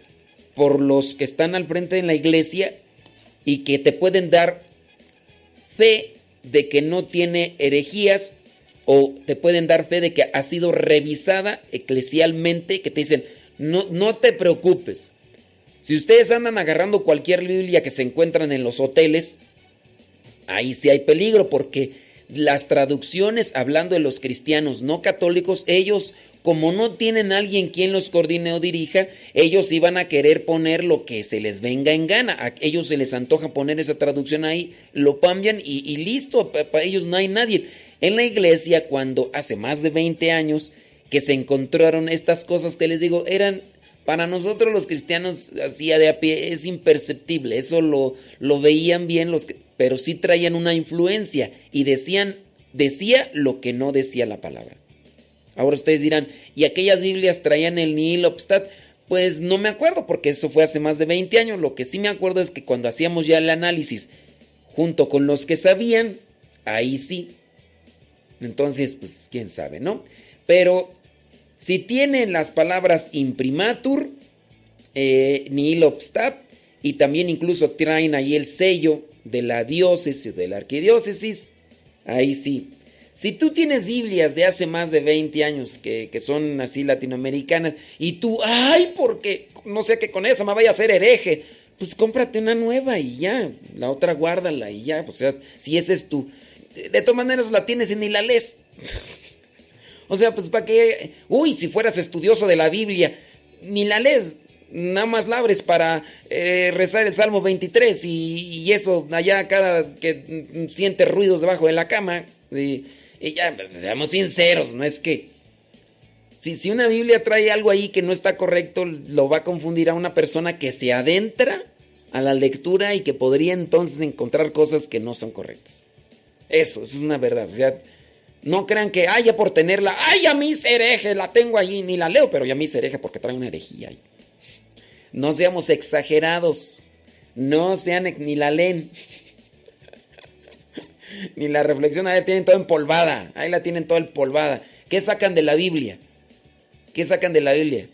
por los que están al frente de la iglesia y que te pueden dar fe de que no tiene herejías o te pueden dar fe de que ha sido revisada eclesialmente, que te dicen, no, no te preocupes. Si ustedes andan agarrando cualquier Biblia que se encuentran en los hoteles, ahí sí hay peligro porque las traducciones, hablando de los cristianos no católicos, ellos como no tienen alguien quien los coordine o dirija, ellos iban a querer poner lo que se les venga en gana. A ellos se les antoja poner esa traducción ahí, lo cambian y, y listo, para ellos no hay nadie. En la iglesia, cuando hace más de 20 años que se encontraron estas cosas que les digo, eran para nosotros los cristianos así de a pie es imperceptible, eso lo, lo veían bien los pero sí traían una influencia y decían decía lo que no decía la palabra. Ahora ustedes dirán, ¿y aquellas Biblias traían el nihil obstat? Pues no me acuerdo porque eso fue hace más de 20 años. Lo que sí me acuerdo es que cuando hacíamos ya el análisis junto con los que sabían, ahí sí. Entonces, pues quién sabe, ¿no? Pero si tienen las palabras imprimatur, eh, nihil obstat, y también incluso traen ahí el sello de la diócesis, de la arquidiócesis, ahí sí. Si tú tienes Biblias de hace más de 20 años que, que son así latinoamericanas y tú, ay, porque no sé que con esa me vaya a hacer hereje, pues cómprate una nueva y ya, la otra guárdala y ya, o sea, si ese es tu... De todas maneras la tienes y ni la lees. <laughs> o sea, pues para que... Uy, si fueras estudioso de la Biblia, ni la lees, nada más la abres para eh, rezar el Salmo 23 y, eso allá cada que siente ruidos debajo de la cama. Y, y ya, pues, seamos sinceros, no es que... Si, si una Biblia trae algo ahí que no está correcto, lo va a confundir a una persona que se adentra a la lectura y que podría entonces encontrar cosas que no son correctas. Eso, eso es una verdad. O sea, no crean que, ay, ya por tenerla, ay, ya mis hereje, la tengo allí, ni la leo, pero ya mis hereje porque trae una herejía ahí. No seamos exagerados. No sean ni la leen. <laughs> ni la reflexión. Ahí la tienen toda empolvada. Ahí la tienen toda empolvada. ¿Qué sacan de la Biblia? ¿Qué sacan de la Biblia?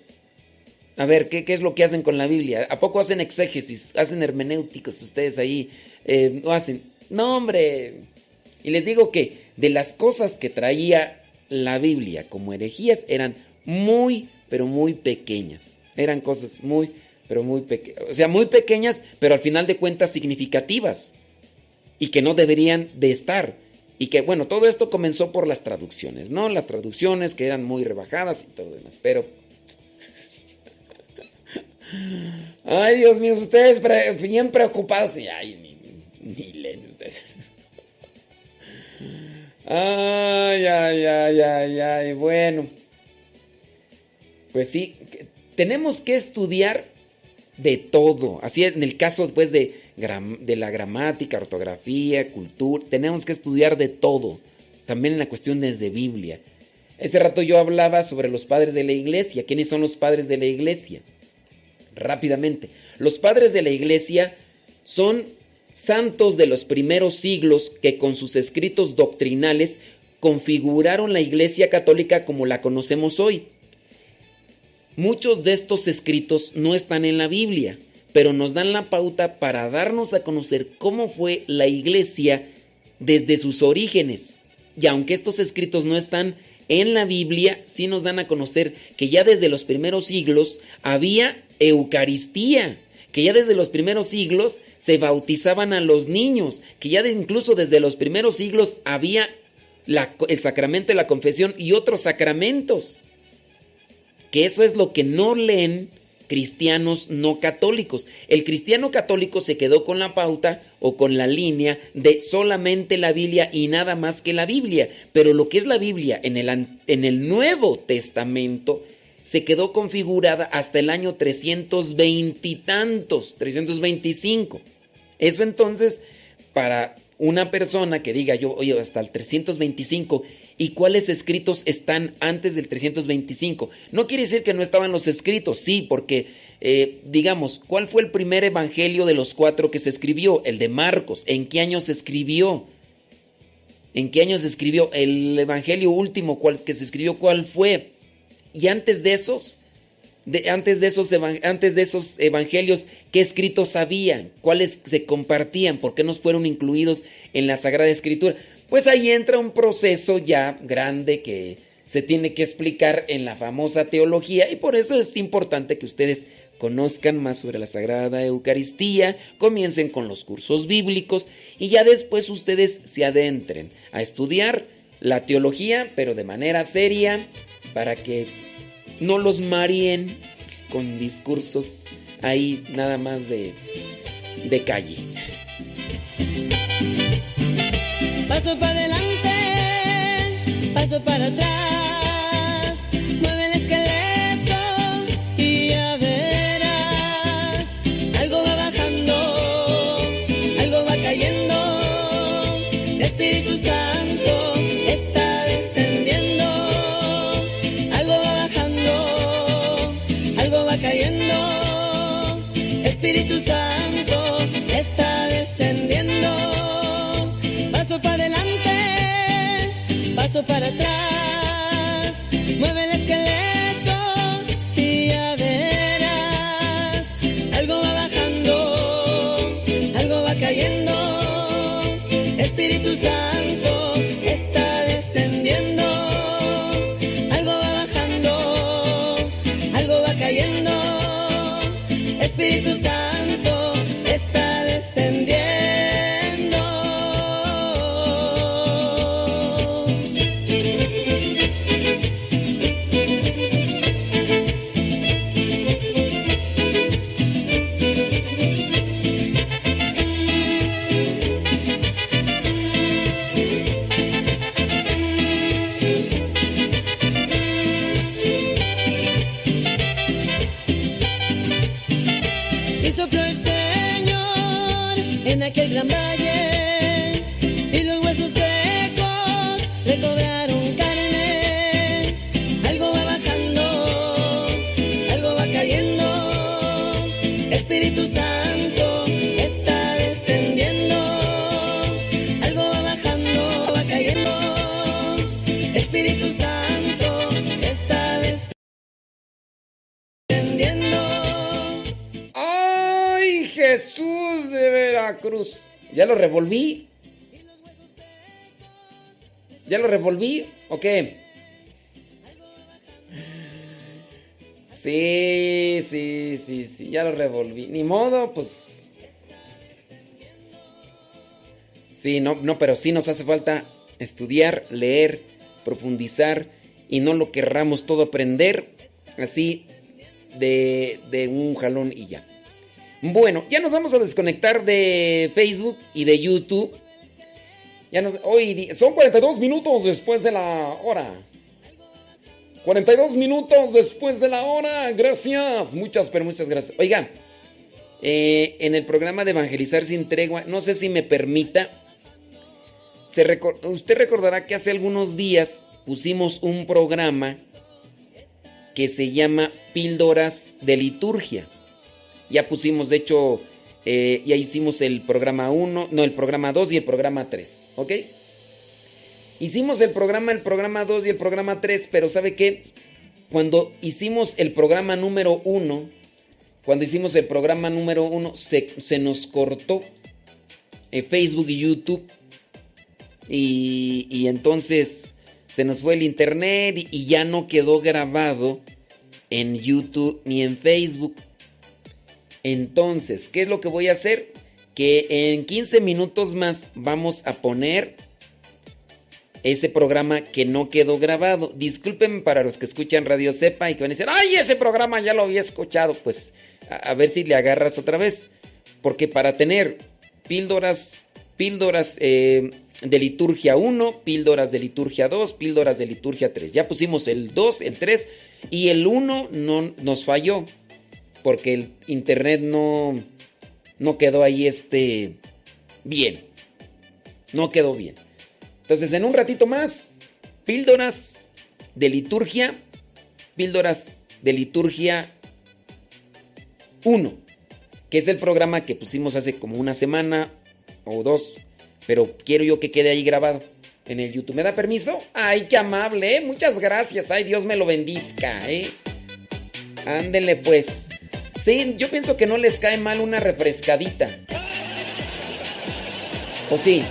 A ver, ¿qué, qué es lo que hacen con la Biblia? ¿A poco hacen exégesis? ¿Hacen hermenéuticos ustedes ahí? Eh, ¿No hacen? No, hombre. Y les digo que de las cosas que traía la Biblia como herejías eran muy, pero muy pequeñas. Eran cosas muy, pero muy pequeñas. O sea, muy pequeñas, pero al final de cuentas significativas. Y que no deberían de estar. Y que, bueno, todo esto comenzó por las traducciones, ¿no? Las traducciones que eran muy rebajadas y todo lo demás. Pero... <laughs> Ay, Dios mío, ustedes bien preocupados. Ay, ni, ni leen ustedes. Ay, ay, ay, ay, ay. Bueno. Pues sí, tenemos que estudiar de todo. Así en el caso después de, de la gramática, ortografía, cultura, tenemos que estudiar de todo. También en la cuestión desde Biblia. Ese rato yo hablaba sobre los padres de la iglesia. ¿Quiénes son los padres de la iglesia? Rápidamente. Los padres de la iglesia son santos de los primeros siglos que con sus escritos doctrinales configuraron la Iglesia Católica como la conocemos hoy. Muchos de estos escritos no están en la Biblia, pero nos dan la pauta para darnos a conocer cómo fue la Iglesia desde sus orígenes. Y aunque estos escritos no están en la Biblia, sí nos dan a conocer que ya desde los primeros siglos había Eucaristía, que ya desde los primeros siglos se bautizaban a los niños, que ya incluso desde los primeros siglos había el sacramento de la confesión y otros sacramentos. Que eso es lo que no leen cristianos no católicos. El cristiano católico se quedó con la pauta o con la línea de solamente la Biblia y nada más que la Biblia. Pero lo que es la Biblia en el, en el Nuevo Testamento se quedó configurada hasta el año 320 y tantos, 325. Eso entonces, para una persona que diga yo, oye, hasta el 325, ¿y cuáles escritos están antes del 325? No quiere decir que no estaban los escritos, sí, porque, eh, digamos, ¿cuál fue el primer evangelio de los cuatro que se escribió? El de Marcos. ¿En qué año se escribió? ¿En qué año se escribió? El evangelio último cuál, que se escribió, ¿cuál fue? Y antes de esos, antes, de esos antes de esos evangelios, ¿qué escritos había? ¿Cuáles se compartían? ¿Por qué no fueron incluidos en la Sagrada Escritura? Pues ahí entra un proceso ya grande que se tiene que explicar en la famosa teología y por eso es importante que ustedes conozcan más sobre la Sagrada Eucaristía, comiencen con los cursos bíblicos y ya después ustedes se adentren a estudiar la teología, pero de manera seria, para que no los marien con discursos ahí nada más de, de calle. Paso para adelante, paso para atrás, mueve el esqueleto y ya verás, Espírito Santo. ¿Ya lo revolví? ¿O qué? Sí, sí, sí, sí, ya lo revolví. Ni modo, pues. Sí, no, no, pero sí nos hace falta estudiar, leer, profundizar y no lo querramos todo aprender así de, de un jalón y ya. Bueno, ya nos vamos a desconectar de Facebook y de YouTube. Ya hoy son 42 minutos después de la hora. 42 minutos después de la hora. Gracias. Muchas, pero muchas gracias. Oiga, eh, en el programa de Evangelizar sin tregua, no sé si me permita. usted recordará que hace algunos días pusimos un programa que se llama Píldoras de Liturgia. Ya pusimos, de hecho, eh, ya hicimos el programa 1, no, el programa 2 y el programa 3, ¿ok? Hicimos el programa, el programa 2 y el programa 3, pero ¿sabe qué? Cuando hicimos el programa número 1, cuando hicimos el programa número 1, se, nos cortó en Facebook y YouTube. Y, entonces se nos fue el internet y ya no quedó grabado en YouTube ni en Facebook. Entonces, ¿qué es lo que voy a hacer? Que en 15 minutos más vamos a poner ese programa que no quedó grabado. Disculpen para los que escuchan Radio Cepa y que van a decir, ¡ay, ese programa ya lo había escuchado! Pues a, ver si le agarras otra vez. Porque para tener píldoras, píldoras eh, de liturgia 1, píldoras de liturgia 2, píldoras de liturgia 3. Ya pusimos el 2, el 3 y el 1 no, nos falló. Porque el internet no, no quedó ahí este bien. No quedó bien. Entonces, en un ratito más, píldoras de liturgia, píldoras de liturgia 1, que es el programa que pusimos hace como una semana o dos, pero quiero yo que quede ahí grabado en el YouTube. ¿Me da permiso? Ay, qué amable, ¿eh? Muchas gracias. Ay, Dios me lo bendizca, ¿eh? Ándenle pues. Sí, yo pienso que no les cae mal una refrescadita. ¿O sí?